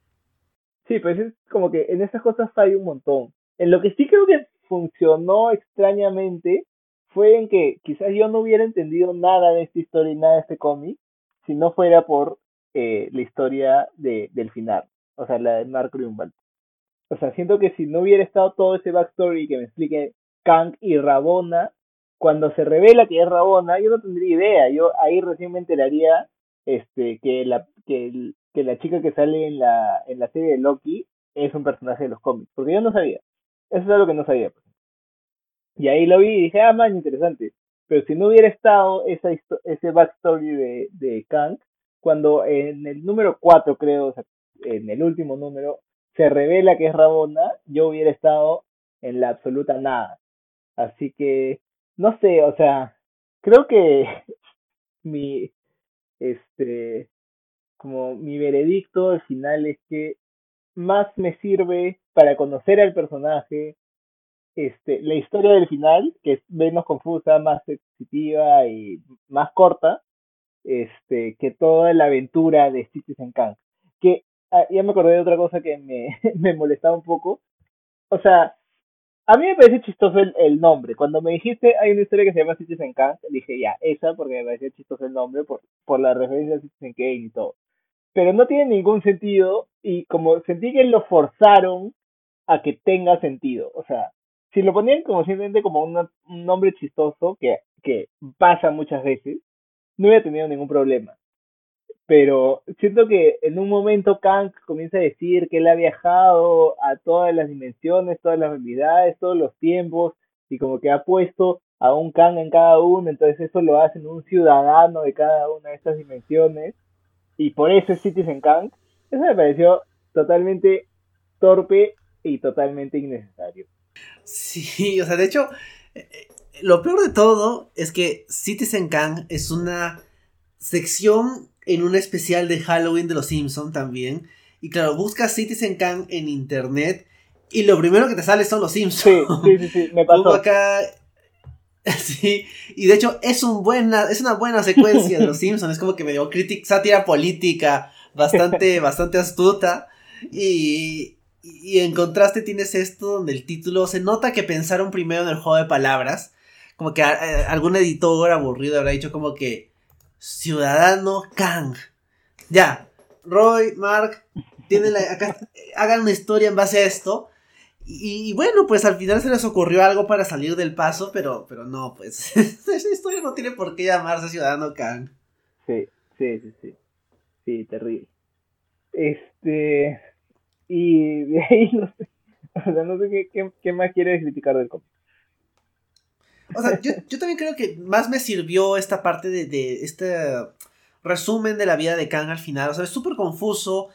sí, pues es como que en esas cosas hay un montón. En lo que sí creo que funcionó extrañamente fue en que quizás yo no hubiera entendido nada de esta historia y nada de este cómic si no fuera por eh, la historia de, del final, o sea, la de Mark Grunwald. O sea, siento que si no hubiera estado todo ese backstory que me explique Kang y Rabona, cuando se revela que es Rabona, yo no tendría idea. Yo ahí recién me enteraría este, que la, que, la chica que sale en la, en la serie de Loki es un personaje de los cómics, porque yo no sabía. Eso es algo que no sabía. Pues. Y ahí lo vi y dije, ah, man, interesante. Pero si no hubiera estado esa ese backstory de, de Kang, cuando en el número 4, creo, o sea, en el último número, se revela que es Rabona, yo hubiera estado en la absoluta nada. Así que, no sé, o sea, creo que mi, este, como mi veredicto al final es que más me sirve para conocer al personaje, este, la historia del final, que es menos confusa, más sensitiva y más corta, este, que toda la aventura de Citizen Kang. Que ah, ya me acordé de otra cosa que me, me molestaba un poco. O sea, a mí me parece chistoso el, nombre. Cuando me dijiste hay una historia que se llama Citizen Kang, dije ya, esa porque me parecía chistoso el nombre por, por la referencia a Citizen Kane y todo. Pero no tiene ningún sentido y como sentí que lo forzaron a que tenga sentido. O sea, si lo ponían como simplemente como un nombre chistoso que, que pasa muchas veces, no hubiera tenido ningún problema pero siento que en un momento Kang comienza a decir que él ha viajado a todas las dimensiones, todas las realidades, todos los tiempos, y como que ha puesto a un Kang en cada uno, entonces eso lo hace un ciudadano de cada una de estas dimensiones, y por eso es Citizen Kang. Eso me pareció totalmente torpe y totalmente innecesario. Sí, o sea, de hecho, eh, eh, lo peor de todo es que Citizen Kang es una sección en un especial de Halloween de los Simpsons también. Y claro, buscas Citizen Kang en internet y lo primero que te sale son los Simpsons. Sí, sí, sí, me pasó. acá. Sí, y de hecho es, un buena, es una buena secuencia de los Simpsons. Es como que me dio crítica, sátira política bastante, bastante astuta. Y, y en contraste tienes esto donde el título se nota que pensaron primero en el juego de palabras. Como que eh, algún editor aburrido habrá dicho como que Ciudadano Kang. Ya, Roy, Mark, tienen acá, hagan una historia en base a esto. Y, bueno, pues al final se les ocurrió algo para salir del paso, pero, pero no, pues esa historia no tiene por qué llamarse Ciudadano Kang. Sí, sí, sí, sí. Sí, terrible. Este. Y de ahí no sé. O sea, no sé qué, qué, qué más quieres criticar del cómic. O sea, yo, también creo que más me sirvió esta parte de, este resumen de la vida de Kang al final. O sea, es súper confuso.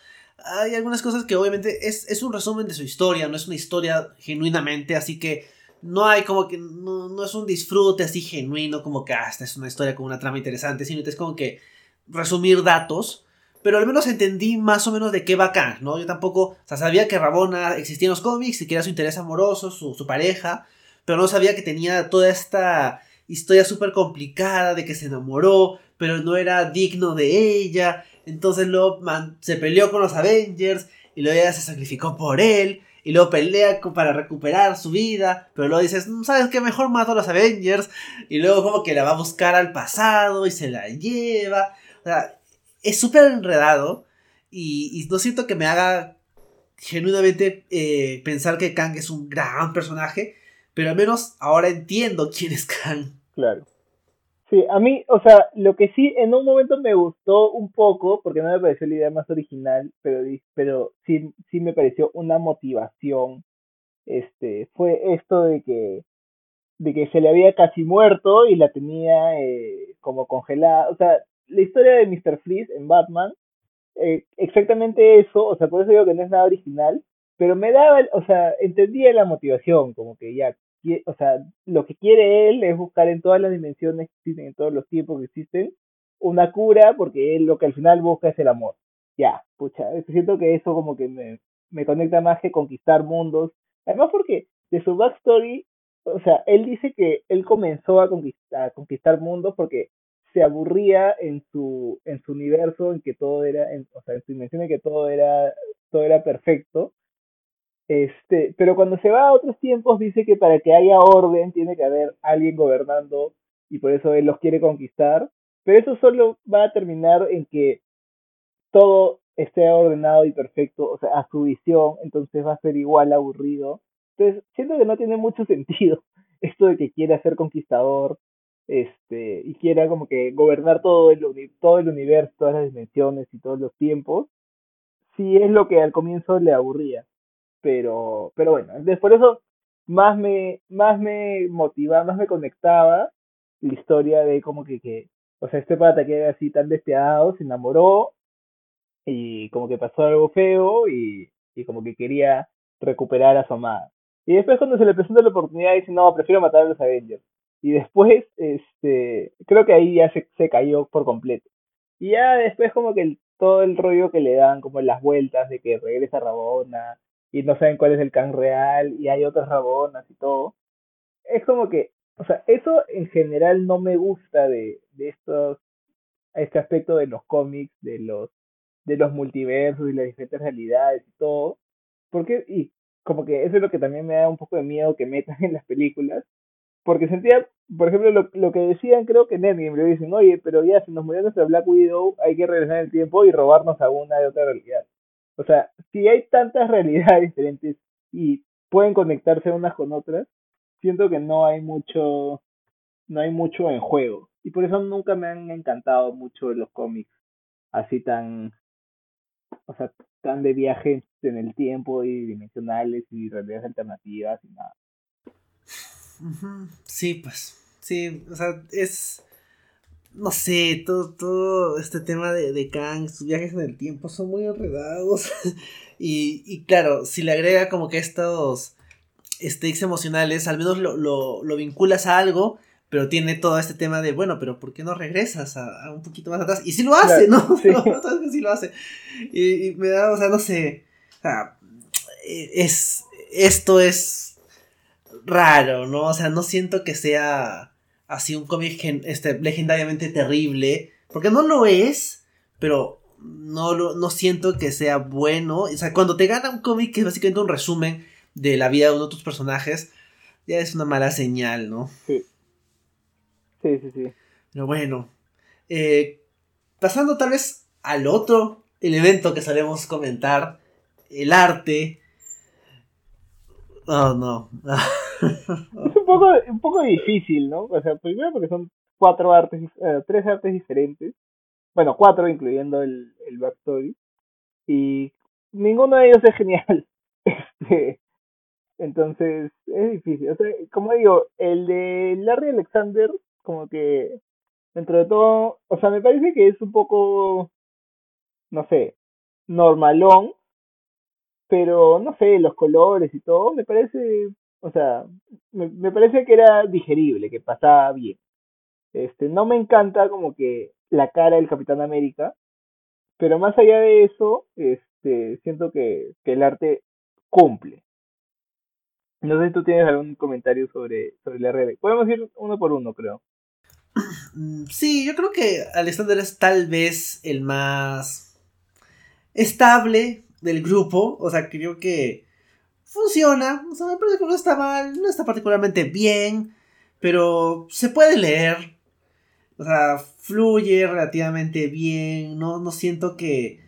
Hay algunas cosas que obviamente es, un resumen de su historia, no es una historia genuinamente, así que no hay como que, no, es un disfrute así genuino, como que, ah, esta es una historia con una trama interesante, sino que es como que resumir datos, pero al menos entendí más o menos de qué va Kang, ¿no? Yo tampoco, o sea, sabía que Rabona existía en los cómics y que era su interés amoroso, su, su pareja, pero no sabía que tenía toda esta historia súper complicada de que se enamoró, pero no era digno de ella. Entonces luego se peleó con los Avengers y luego ella se sacrificó por él. Y luego pelea para recuperar su vida. Pero luego dices, mm, ¿sabes qué? Mejor mato a los Avengers. Y luego como que la va a buscar al pasado y se la lleva. O sea, es súper enredado. Y, no siento que me haga genuinamente eh, pensar que Kang es un gran personaje. Pero al menos ahora entiendo quién es Kang. Claro. Sí, a mí, o sea, lo que sí en un momento me gustó un poco, porque no me pareció la idea más original, pero, pero sí, sí me pareció una motivación, este, fue esto de que, de que se le había casi muerto y la tenía eh, como congelada, o sea, la historia de Mr. Freeze en Batman, eh, exactamente eso, o sea, por eso digo que no es nada original, pero me daba, o sea, entendía la motivación, como que ya o sea, lo que quiere él es buscar en todas las dimensiones que existen, en todos los tiempos que existen, una cura, porque él lo que al final busca es el amor. Ya, pucha, siento que eso como que me, me conecta más que conquistar mundos. Además porque de su backstory, o sea, él dice que él comenzó a conquistar, a conquistar mundos porque se aburría en su en su universo en que todo era en, o sea en su dimensión en que todo era todo era perfecto este, pero cuando se va a otros tiempos dice que para que haya orden tiene que haber alguien gobernando y por eso él los quiere conquistar. Pero eso solo va a terminar en que todo esté ordenado y perfecto, o sea, a su visión, entonces va a ser igual aburrido. Entonces, siento que no tiene mucho sentido esto de que quiera ser conquistador, este, y quiera como que gobernar todo el, todo el universo, todas las dimensiones y todos los tiempos, si es lo que al comienzo le aburría pero, pero bueno, entonces por eso más me, más me motivaba, más me conectaba la historia de como que, que o sea, este pata que era así tan despiadado, se enamoró y como que pasó algo feo y, y como que quería recuperar a su amada. Y después cuando se le presenta la oportunidad dice, no, prefiero matar a los Avengers. Y después, este, creo que ahí ya se, se cayó por completo. Y ya después como que el, todo el rollo que le dan, como las vueltas de que regresa Rabona, y no saben cuál es el can real y hay otras rabonas y todo. Es como que, o sea, eso en general no me gusta de, de estos, este aspecto de los cómics, de los, de los multiversos y las diferentes realidades y todo. Porque, y como que eso es lo que también me da un poco de miedo que metan en las películas. Porque sentía, por ejemplo, lo, lo que decían, creo que en Endgame, le dicen, oye, pero ya si nos murió nuestra Black Widow, hay que regresar en el tiempo y robarnos a una de otra realidad. O sea, si hay tantas realidades diferentes y pueden conectarse unas con otras, siento que no hay mucho, no hay mucho en juego. Y por eso nunca me han encantado mucho los cómics así tan, o sea, tan de viajes en el tiempo y dimensionales y realidades alternativas y nada. Sí, pues, sí, o sea, es no sé, todo, todo este tema de, de Kang, sus viajes en el tiempo son muy enredados. y, y claro, si le agrega como que estos stakes emocionales, al menos lo, lo, lo, vinculas a algo, pero tiene todo este tema de, bueno, pero ¿por qué no regresas a, un poquito más atrás? Y sí lo hace, ¿no? Sí. sí lo hace. Y, y, me da, o sea, no sé. O sea, es, esto es raro, ¿no? O sea, no siento que sea así un cómic este, legendariamente terrible, porque no lo es, pero no, lo, no siento que sea bueno. O sea, cuando te gana un cómic que es básicamente un resumen de la vida de uno de tus personajes, ya es una mala señal, ¿no? Sí. Sí, sí, sí. Pero bueno. Eh, pasando tal vez al otro elemento que sabemos comentar, el arte. Oh, no. es un poco, un poco difícil, ¿no? O sea, primero porque son cuatro artes, eh, tres artes diferentes. Bueno, cuatro incluyendo el, el backstory. Y ninguno de ellos es genial. Este, entonces, es difícil. O sea, como digo, el de Larry Alexander, como que dentro de todo, o sea, me parece que es un poco, no sé, normalón, pero no sé, los colores y todo, me parece o sea, me, me parece que era digerible, que pasaba bien. Este, no me encanta como que la cara del Capitán América, pero más allá de eso, este, siento que, que el arte cumple. No sé si tú tienes algún comentario sobre, sobre el RD. Podemos ir uno por uno, creo. Mm, sí, yo creo que Alexander es tal vez el más estable del grupo. O sea, creo que funciona. O sea, me parece que no está mal, no está particularmente bien, pero se puede leer. O sea, fluye relativamente bien. No, no siento que,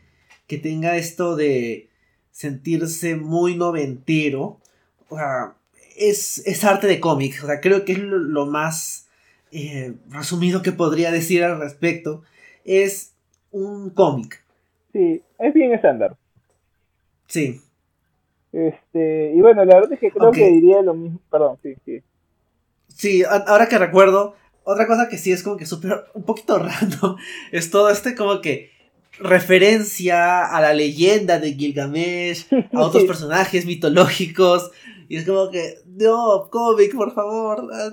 que tenga esto de sentirse muy noventero. O sea, es, es arte de cómic. O sea, creo que es lo, más eh, resumido que podría decir al respecto. Es un cómic. Sí, es bien estándar. Sí. Este, y bueno, la verdad es que creo que diría lo mismo. Perdón, sí, sí. Sí, ahora que recuerdo, otra cosa que sí es como que súper, un poquito random, es todo este como que referencia a la leyenda de Gilgamesh, a otros personajes mitológicos, y es como que, no, cómic, por favor, ah,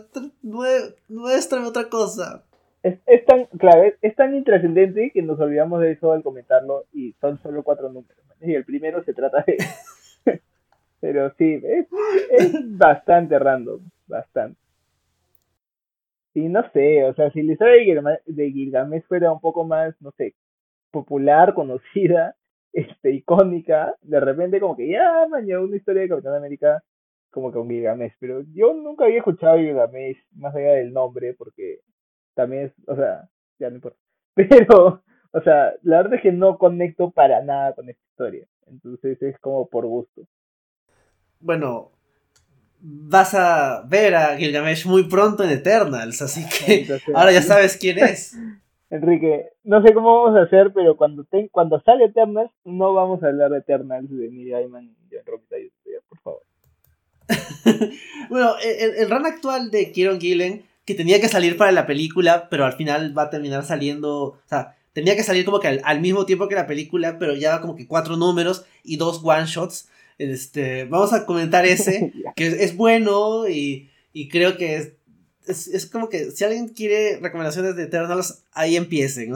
muéstrame otra cosa. Es, tan, claro, es, tan intrascendente que nos olvidamos de eso al comentarlo y son solo cuatro números. Y el primero se trata de... Pero sí, es, bastante random, bastante. Y no sé, o sea, si la historia de Gilgamesh fuera un poco más, no sé, popular, conocida, este, icónica, de repente como que ya mañana una historia de Capitán América como con Gilgamesh, pero yo nunca había escuchado Gilgamesh más allá del nombre, porque también es, o sea, ya no importa. Pero, o sea, la verdad es que no conecto para nada con esta historia, entonces es como por gusto. Bueno, vas a ver a Gilgamesh muy pronto en Eternals, así que ahora ya sabes quién es. Enrique, no sé cómo vamos a hacer, pero cuando cuando sale Eternals, no vamos a hablar de Eternals de Neil Gaiman y John Romita, por favor. bueno, el, el, run actual de Kieron Gillen, que tenía que salir para la película, pero al final va a terminar saliendo, o sea, tenía que salir como que al, mismo tiempo que la película, pero ya como que cuatro números y dos one shots. Este, vamos a comentar ese, que es, bueno y, y, creo que es, es, como que si alguien quiere recomendaciones de Eternals, ahí empiecen.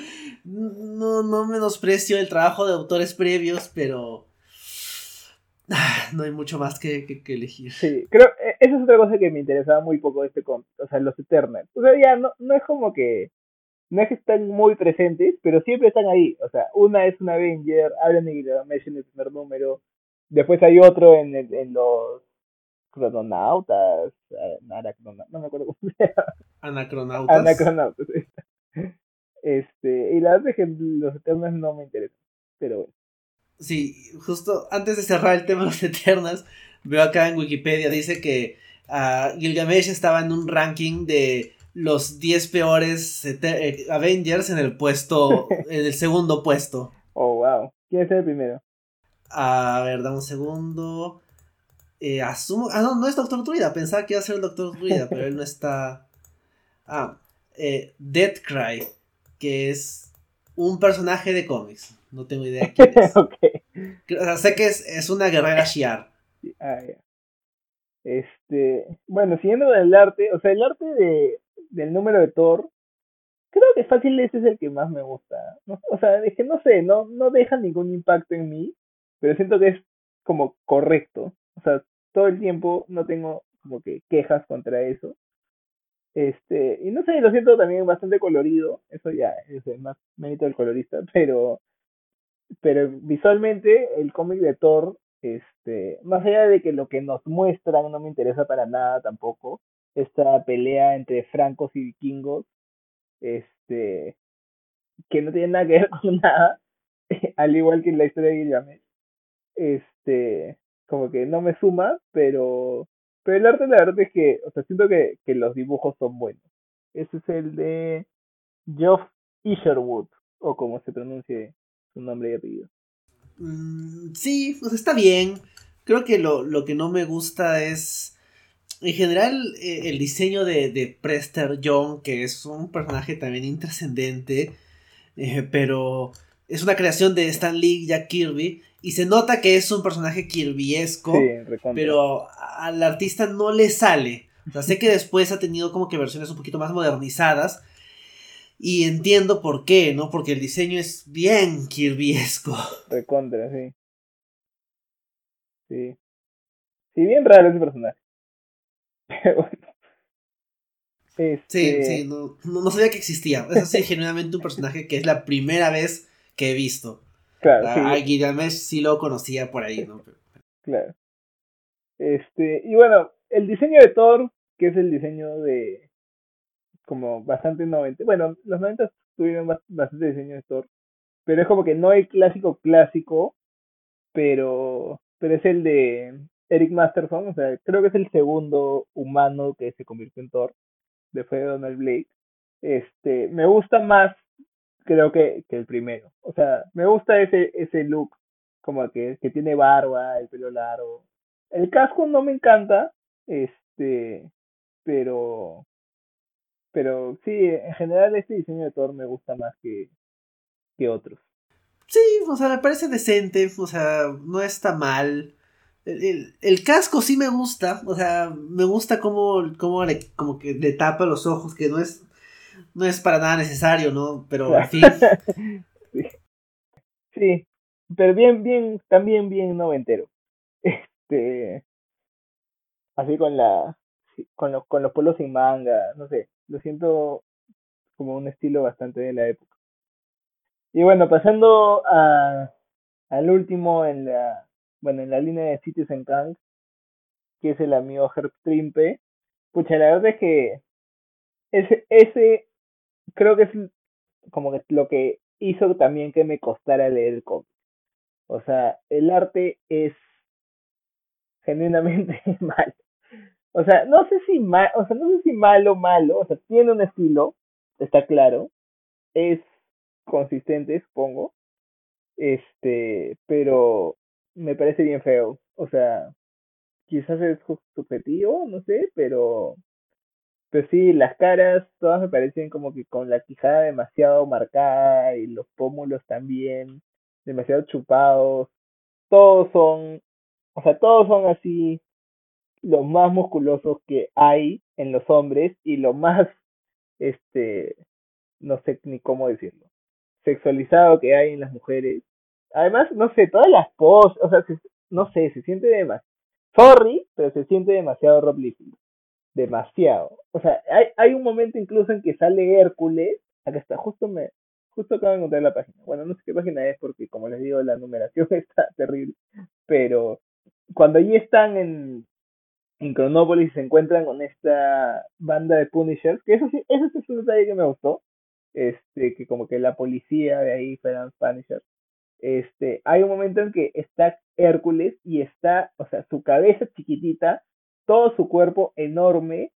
no, no menosprecio el trabajo de autores previos, pero no hay mucho más que, elegir. Sí, creo, e, esa es otra cosa que me interesaba muy poco de este cómic, o sea, los Eternals. O sea, ya no, no es como que, no es que están muy presentes, pero siempre están ahí. O sea, una es una Avenger, hablan de Gilgamesh en el primer número, después hay otro en, el, en los crononautas, no me acuerdo cómo se llama. Anacronautas. Anacronautas. Este, y la verdad es que los Eternals no me interesan, pero bueno. Sí, justo antes de cerrar el tema de los Eternals, veo acá en Wikipedia, dice que uh, Gilgamesh estaba en un ranking de los 10 peores eh, Avengers en el puesto, en el segundo puesto. Oh, wow. ¿Quién es el primero? A ver, dame un segundo. Eh, asumo. Ah, no, no es Doctor Druida. Pensaba que iba a ser el Doctor Druida, pero él no está. Ah, eh, Deathcry, que es un personaje de cómics. No tengo idea quién es. o sea, sé que es, es una guerrera Shiar. Ah, este, bueno, siguiendo con el arte, o sea, el arte de, del número de Thor, creo que fácil ese es el que más me gusta. o sea, es que no sé, no, no deja ningún impacto en mí, pero siento que es como correcto. O sea, todo el tiempo no tengo como que quejas contra eso. Este, y no sé, lo siento también bastante colorido, eso ya es más mérito del colorista, pero pero visualmente el cómic de Thor, este, más allá de que lo que nos muestran no me interesa para nada tampoco, esta pelea entre francos y vikingos, este, que no tiene nada que ver con nada, al igual que la historia de Gilgamesh, este, como que no me suma, pero, pero el arte la verdad es que, o sea, siento que, que los dibujos son buenos. Ese es el de Geoff Isherwood, o como se pronuncie su nombre y apellido. Mm, sí, pues está bien. Creo que lo, que no me gusta es. En general, eh, el diseño de, de, Prester Young, que es un personaje también intrascendente, eh, pero es una creación de Stan Lee y Jack Kirby, y se nota que es un personaje kirbyesco, pero al artista no le sale. O sea, sé que después ha tenido como que versiones un poquito más modernizadas, y entiendo por qué, ¿no? Porque el diseño es bien kirbyesco. Recontra, sí. Sí. Sí, bien raro ese personaje. Pero bueno. Sí, Este, sí, no, no, no sabía que existía. Es así, genuinamente un personaje que es la primera vez que he visto. Claro, A, sí, a Gilgamesh sí lo conocía por ahí, ¿no? Claro. Este, y bueno, el diseño de Thor, que es el diseño de como bastante 90. Bueno, los 90 tuvieron bas- bastante diseño de Thor, pero es como que no el clásico clásico, pero pero es el de Eric Masterson, o sea, creo que es el segundo humano que se convirtió en Thor, después de Donald Blake. Este, me gusta más creo que, que el primero. O sea, me gusta ese ese look como que, que tiene barba, el pelo largo. El casco no me encanta, este, pero, pero sí, en general este diseño de Thor me gusta más que, que otros. Sí, o sea, me parece decente, o sea, no está mal. El, el- el casco sí me gusta, o sea, me gusta cómo, cómo le, como que le tapa los ojos, que no es, no es para nada necesario, ¿no? Pero en fin, sí. sí, pero bien, bien, también bien noventero. Este, así con la, con los, con los polos sin manga, no sé, lo siento como un estilo bastante de la época. Y bueno, pasando a, al último en la, bueno, en la línea de Citizen Kang, que es el amigo Herb Trimpe. Pucha, la verdad es que ese, ese creo que es como que lo que hizo también que me costara leer el cómic. O sea, el arte es genuinamente malo. O sea, no sé si mal, o sea, no sé si malo, malo, o sea, tiene un estilo, está claro, es consistente, supongo, este, pero me parece bien feo, o sea, quizás es subjetivo, no sé, pero, pero sí, las caras todas me parecen como que con la quijada demasiado marcada y los pómulos también demasiado chupados, todos son, o sea, todos son así los más musculosos que hay en los hombres y lo más, este, no sé ni cómo decirlo, sexualizado que hay en las mujeres. Además, no sé, todas las poses, o sea, se- no sé, se siente demasiado, sorry, pero se siente demasiado Liefeld, demasiado. O sea, hay, hay un momento incluso en que sale Hércules, acá está, justo me, justo acabo de encontrar la página. Bueno, no sé qué página es porque, como les digo, la numeración está terrible, pero cuando allí están en, en Cronópolis se encuentran con esta banda de Punishers, que eso sí, eso sí es un detalle que me gustó, este, que como que la policía de ahí fueran Punishers. Este, hay un momento en que está Hércules y está, o sea, su cabeza chiquitita, todo su cuerpo enorme,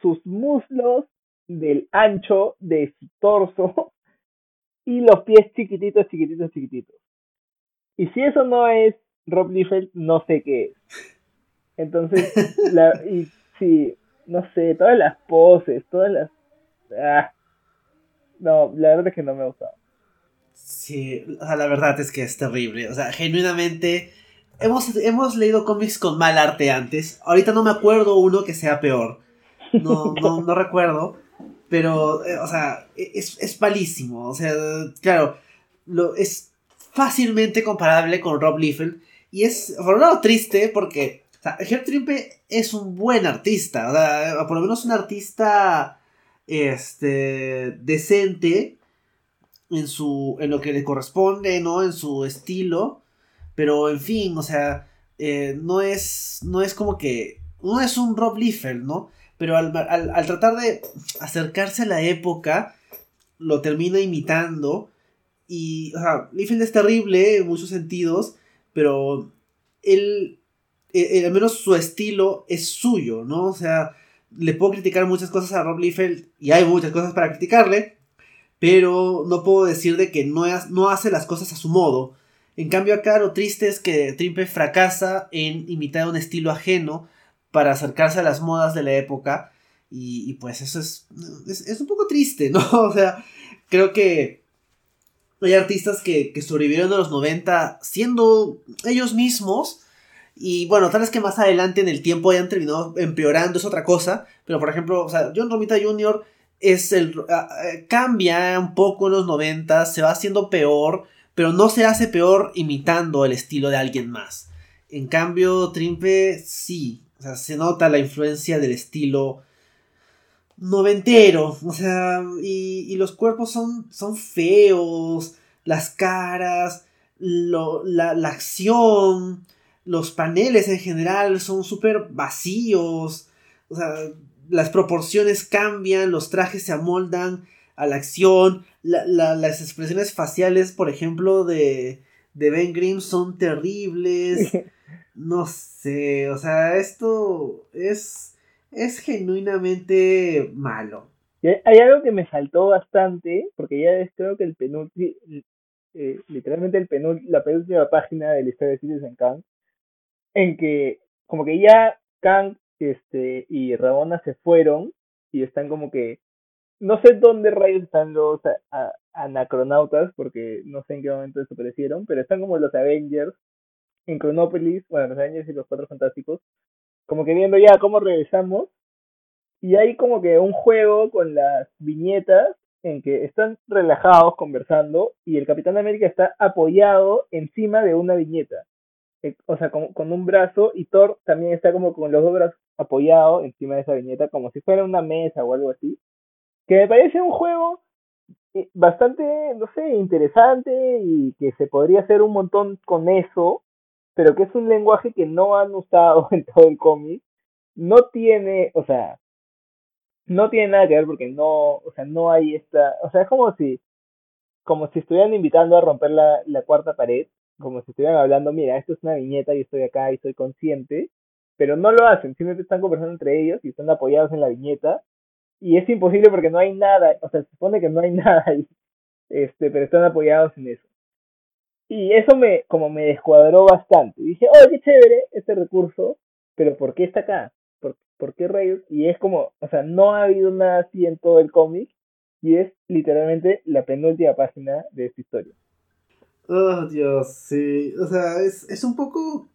sus muslos del ancho de su torso y los pies chiquititos, chiquititos, chiquititos. Y si eso no es Rob Liefeld, no sé qué es. Entonces, la, y sí, no sé, todas las poses, todas las... Ah, no, la verdad es que no me ha gustado. sí, o sea, la verdad es que es terrible. O sea, genuinamente, hemos, hemos leído cómics con mal arte antes. Ahorita no me acuerdo uno que sea peor. No, no, no recuerdo. Pero, eh, o sea, es, es malísimo. O sea, claro, lo, es fácilmente comparable con Rob Liefeld. Y es, por un lado, triste porque o sea, Herb Trimpe es un buen artista. O sea, por lo menos un artista este, decente en, su, en lo que le corresponde, ¿no? En su estilo. Pero, en fin, o sea, eh, no, es, no es como que... No es un Rob Liefeld, ¿no? Pero al, al, tratar de acercarse a la época, lo termina imitando. Y, o sea, Liefeld es terrible en muchos sentidos, pero él, eh, al menos su estilo es suyo, ¿no? O sea, le puedo criticar muchas cosas a Rob Liefeld y hay muchas cosas para criticarle, pero no puedo decir de que no, no hace las cosas a su modo. En cambio acá lo triste es que Trimpe fracasa en imitar un estilo ajeno para acercarse a las modas de la época y, pues eso es, es, un poco triste, ¿no? O sea, creo que hay artistas que, que sobrevivieron a los 90 siendo ellos mismos y bueno, tal vez que más adelante en el tiempo hayan terminado empeorando, es otra cosa, pero por ejemplo, John Romita Jr. es el cambia un poco en los 90, se va haciendo peor, pero no se hace peor imitando el estilo de alguien más. En cambio, Trimpe sí, o sea, se nota la influencia del estilo noventero, o sea, y, los cuerpos son, son feos, las caras, la, la, acción, los paneles en general son súper vacíos, o sea, las proporciones cambian, los trajes se amoldan a la acción, las expresiones faciales, por ejemplo, de, de Ben Grimm son terribles. No sé, o sea, esto es, es genuinamente malo. hay algo que me saltó bastante, porque ya es creo que el penúltimo, eh, literalmente el la penúltima página de la historia de Citizen Kang, en que como que ya Kang este, y Rabona se fueron y están como que no sé dónde rayos están los anacronautas, porque no sé en qué momento desaparecieron, pero están como los Avengers en Chronopolis, bueno, los Avengers y los Cuatro Fantásticos, como que viendo ya cómo regresamos, y hay como que un juego con las viñetas en que están relajados conversando y el Capitán América está apoyado encima de una viñeta, eh, o sea, con, con un brazo, y Thor también está como con los dos brazos apoyados encima de esa viñeta, como si fuera una mesa o algo así que me parece un juego eh, bastante, no sé, interesante y que se podría hacer un montón con eso, pero que es un lenguaje que no han usado en todo el cómic. No tiene, o sea, no tiene nada que ver porque no, o sea, no hay esta, o sea, es como si, como si estuvieran invitando a romper la, la cuarta pared, como si estuvieran hablando, mira, esto es una viñeta y estoy acá y estoy consciente, pero no lo hacen, simplemente están conversando entre ellos y están apoyados en la viñeta y es imposible porque no hay nada, o sea, se supone que no hay nada ahí, este, pero están apoyados en eso. Y eso me, como me descuadró bastante. Dije, oh, qué chévere este recurso, pero ¿por qué está acá? ¿Por, ¿Por qué rayos? Y es como, o sea, no ha habido nada así en todo el cómic, y es literalmente la penúltima página de esta historia. Oh, Dios, sí. O sea, es, es un poco,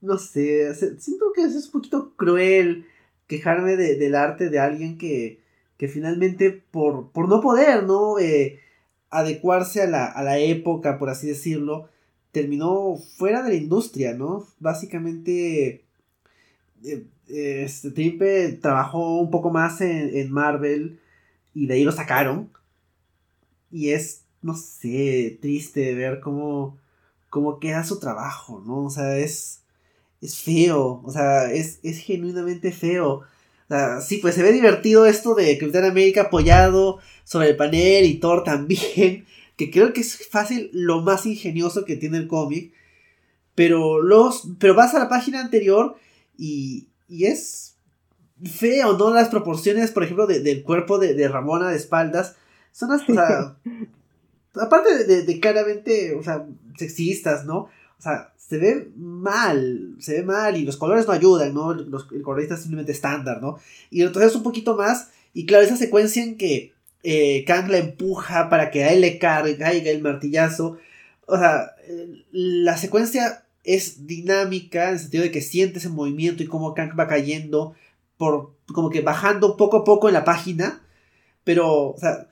no sé, siento que es un poquito cruel quejarme de, del arte de alguien que, que finalmente por, por no poder, ¿no? Eh, adecuarse a la, a la época, por así decirlo, terminó fuera de la industria, ¿no? Básicamente, eh, este Trimpe trabajó un poco más en, en, Marvel y de ahí lo sacaron. Y es, no sé, triste ver cómo, cómo queda su trabajo, ¿no? O sea, es es feo, o sea, es, es genuinamente feo. O sea, sí, pues se ve divertido esto de Capitán América apoyado sobre el panel y Thor también, que creo que es fácil lo más ingenioso que tiene el cómic. Pero, los, pero vas a la página anterior y, y es feo, ¿no? Las proporciones, por ejemplo, del cuerpo de, de, Ramona de espaldas son hasta... aparte de, de, claramente, o sea, sexistas, ¿no? O sea, se ve mal, se ve mal y los colores no ayudan, ¿no? Los, el colorista es simplemente estándar, ¿no? Y entonces un poquito más, y claro, esa secuencia en que eh, Kang la empuja para que a él le caiga el martillazo, o sea, la secuencia es dinámica en el sentido de que sientes ese movimiento y cómo Kang va cayendo por como que bajando poco a poco en la página, pero, o sea,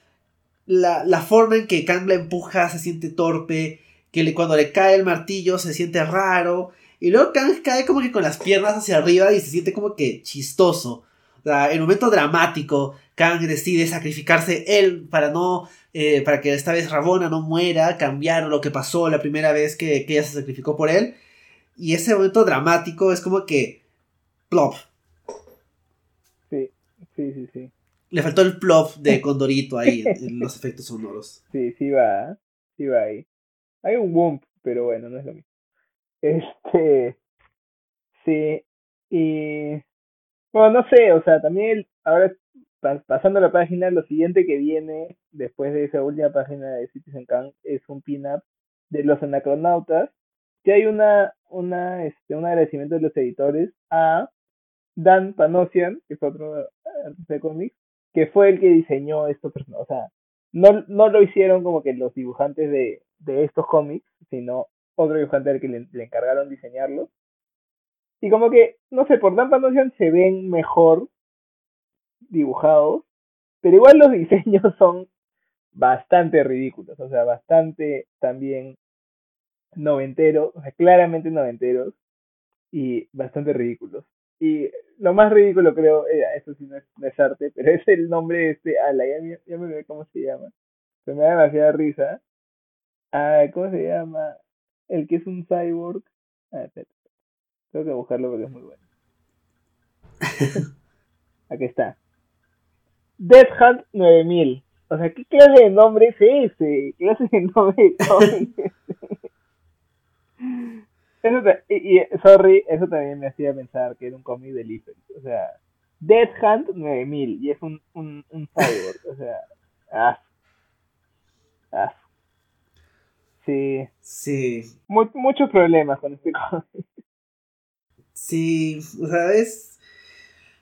la, la forma en que Kang la empuja se siente torpe, que cuando le cae el martillo se siente raro. Y luego Kang cae como que con las piernas hacia arriba y se siente como que chistoso. O sea, en un momento dramático, Kang decide sacrificarse él para no. Eh, para que esta vez Rabona no muera, cambiar lo que pasó la primera vez que, ella se sacrificó por él. Y ese momento dramático es como que. Plop. Sí, sí, sí, sí. Le faltó el plop de Condorito ahí en los efectos sonoros. Sí, sí va. Sí va ahí. Hay un Wump, pero bueno, no es lo mismo. Este. Sí. Y. Bueno, no sé, o sea, también ahora pasando la página, lo siguiente que viene después de esa última página de Citizen Kang es un pin-up de los anacronautas. Que hay una, una, este, un agradecimiento de los editores a Dan Panosian, que es otro artista de cómics, que fue el que diseñó personajes. O sea, no, no lo hicieron como que los dibujantes de, de estos cómics, sino otro dibujante al que le, encargaron diseñarlos. Y como que, no sé, por Dan Panosian se ven mejor dibujados, pero igual los diseños son bastante ridículos, o sea, bastante también noventeros, o sea, claramente noventeros y bastante ridículos. Y lo más ridículo creo, eh, eso sí no es, arte, pero es el nombre de este ala, ya, ya me olvidé cómo se llama. Se me da demasiada risa. Ah, ¿cómo se llama? El que es un cyborg. Ah, espera. Tengo que buscarlo porque es muy bueno. Aquí está. Death Hunt 9000. O sea, ¿qué clase de nombre es ese? ¿Qué clase de nombre es eso y, sorry, eso también me hacía pensar que era un cómic de Liefeld. O sea, Death Hunt 9000 y es un, un, un cyborg. O sea, ah. Ah. Sí. Sí. muchos problemas con este cómic. Sí, o sea, es,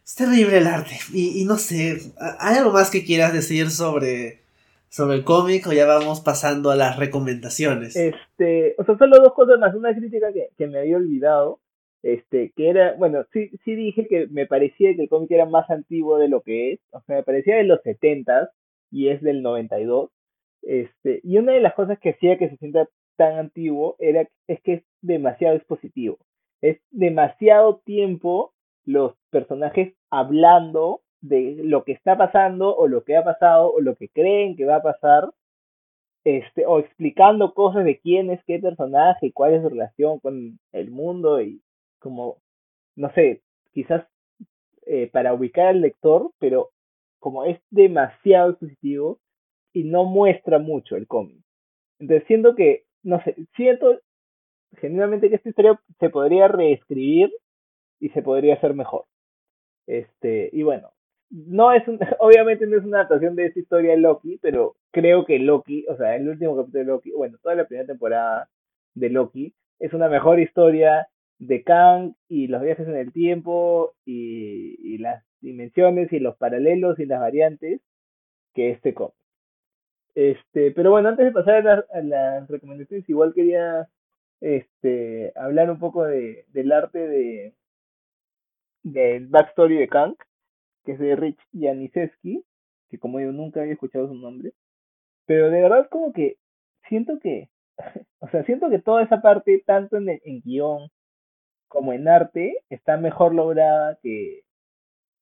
es terrible el arte. Y, y, no sé, ¿hay algo más que quieras decir sobre, sobre el cómic o ya vamos pasando a las recomendaciones? Este, o sea, solo dos cosas más. Una crítica que, que me había olvidado, este, que era, bueno, sí, sí dije que me parecía que el cómic era más antiguo de lo que es. O sea, me parecía de los 70 y es del 92. Este, y una de las cosas que hacía que se sienta tan antiguo era es que es demasiado expositivo. Es demasiado tiempo los personajes hablando de lo que está pasando o lo que ha pasado o lo que creen que va a pasar este o explicando cosas de quién es qué personaje y cuál es su relación con el mundo y como no sé quizás eh, para ubicar al lector pero como es demasiado expositivo y no muestra mucho el cómic. Entonces siento que, no sé, siento genuinamente que esta historia se podría reescribir y se podría hacer mejor. Este, y bueno, no es un, obviamente no es una adaptación de esta historia de Loki, pero creo que Loki, o sea, el último capítulo de Loki, bueno, toda la primera temporada de Loki, es una mejor historia de Kang y los viajes en el tiempo y, y las dimensiones y los paralelos y las variantes que este cómic. Este, pero bueno, antes de pasar a, las recomendaciones, igual quería este, hablar un poco de, del arte de del backstory de Kang, que es de Rich Janicewski, que como yo nunca había escuchado su nombre, pero de verdad como que siento que, o sea, siento que toda esa parte, tanto en, en guion como en arte, está mejor lograda que,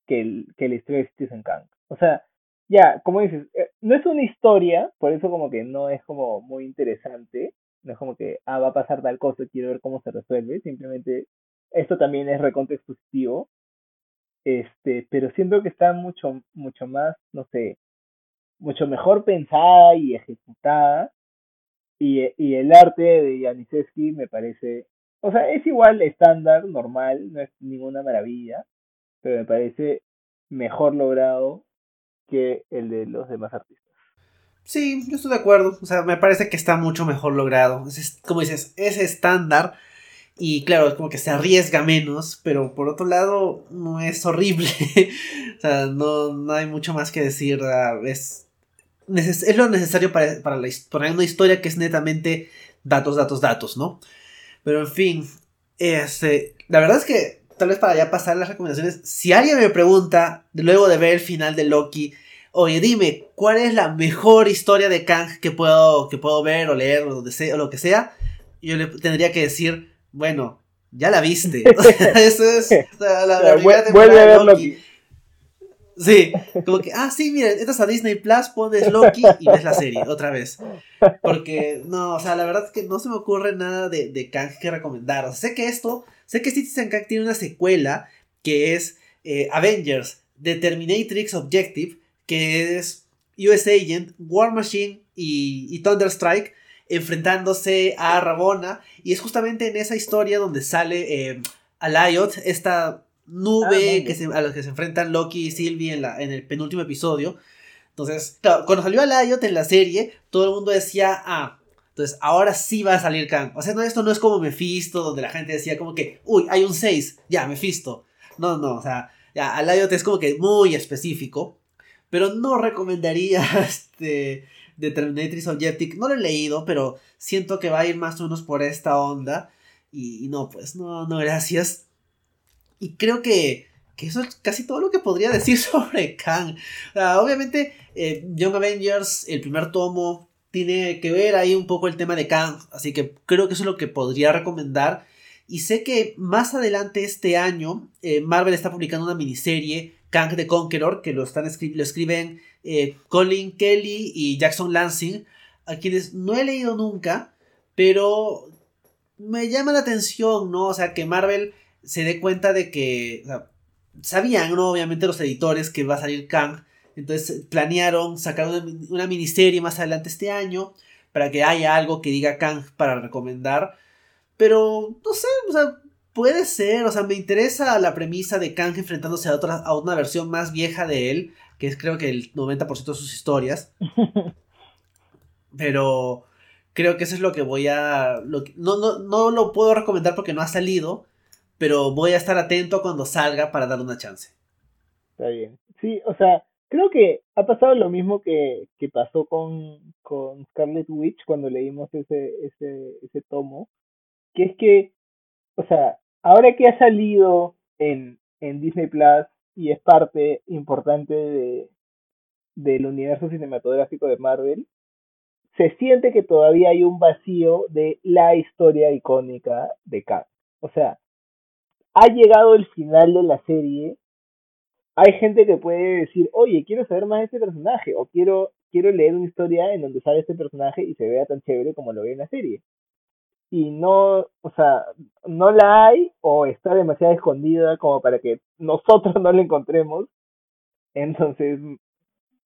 que, el, que la historia de Stephen Kang. O sea, ya, como dices, eh, no es una historia, por eso como que no es como muy interesante, no es como que, ah, va a pasar tal cosa, quiero ver cómo se resuelve, simplemente esto también es recontra expositivo, este, pero siento que está mucho, mucho más, no sé, mucho mejor pensada y ejecutada, y, y el arte de Janisewski me parece, o sea, es igual estándar, normal, no es ninguna maravilla, pero me parece mejor logrado que el de los demás artistas. Sí, yo estoy de acuerdo. O sea, me parece que está mucho mejor logrado. Es, como dices, es estándar. Y claro, es como que se arriesga menos, pero por otro lado, no es horrible. o sea, no, no, hay mucho más que decir. Es, es lo necesario para, para, la, para una historia que es netamente datos, datos, datos, ¿no? Pero en fin, este, la verdad es que tal vez para ya pasar las recomendaciones, si alguien me pregunta, luego de ver el final de Loki, oye, dime, ¿cuál es la mejor historia de Kang que puedo, que puedo ver o leer o, sea, o lo que sea? Yo le tendría que decir, bueno, ya la viste. Eso es la, Vuelve a ver Loki. Sí, como que, ah, sí, miren, entras a Disney Plus, pones Loki y ves la serie otra vez. Porque, no, o sea, la verdad es que no se me ocurre nada de, de Kang que recomendar. O sea, sé que esto, sé que Citizen Kang tiene una secuela que es eh, Avengers, The Terminatrix Objective, que es US Agent, War Machine y, y Thunderstrike enfrentándose a Rabona. Y es justamente en esa historia donde sale eh, Alayot, esta nube ah, que se, a la que se enfrentan Loki y Sylvie en, la, en el penúltimo episodio. Entonces, claro, cuando salió Alayot en la serie, todo el mundo decía, ah, entonces ahora sí va a salir Kang. O sea, no, esto no es como Mephisto, donde la gente decía como que, uy, hay un 6, ya, Mephisto. No, no, o sea, ya, Alayot es como que muy específico. Pero no recomendaría este de Terminatrix Objective. No lo he leído, pero siento que va a ir más o menos por esta onda. Y, no, pues no, no, gracias. Y creo que, que eso es casi todo lo que podría decir sobre Kang. obviamente, eh, Young Avengers, el primer tomo, tiene que ver ahí un poco el tema de Kang. Así que creo que eso es lo que podría recomendar. Y sé que más adelante este año eh, Marvel está publicando una miniserie, Kang the Conqueror, que lo, están lo escriben eh, Colin Kelly y Jackson Lansing, a quienes no he leído nunca, pero me llama la atención, ¿no? O sea, que Marvel se dé cuenta de que... sabían, ¿no? Obviamente los editores que va a salir Kang. Entonces planearon sacar una, una miniserie más adelante este año para que haya algo que diga Kang para recomendar. Pero, no sé, o sea, puede ser, o sea, me interesa la premisa de Kang enfrentándose a, otra, a una versión más vieja de él, que es creo que el 90% de sus historias. Pero creo que eso es lo que voy a... no, no, no lo puedo recomendar porque no ha salido, pero voy a estar atento cuando salga para darle una chance. Está bien. Sí, o sea, creo que ha pasado lo mismo que, que pasó con, con Scarlet Witch cuando leímos ese, ese, ese tomo, que es que, o sea, ahora que ha salido en, Disney Plus y es parte importante de, del universo cinematográfico de Marvel, se siente que todavía hay un vacío de la historia icónica de Kang. O sea, ha llegado el final de la serie hay gente que puede decir, oye, quiero saber más de este personaje, o quiero, quiero leer una historia en donde sale este personaje y se vea tan chévere como lo ve en la serie. Y no, o sea, no la hay o está demasiado escondida como para que nosotros no la encontremos. Entonces,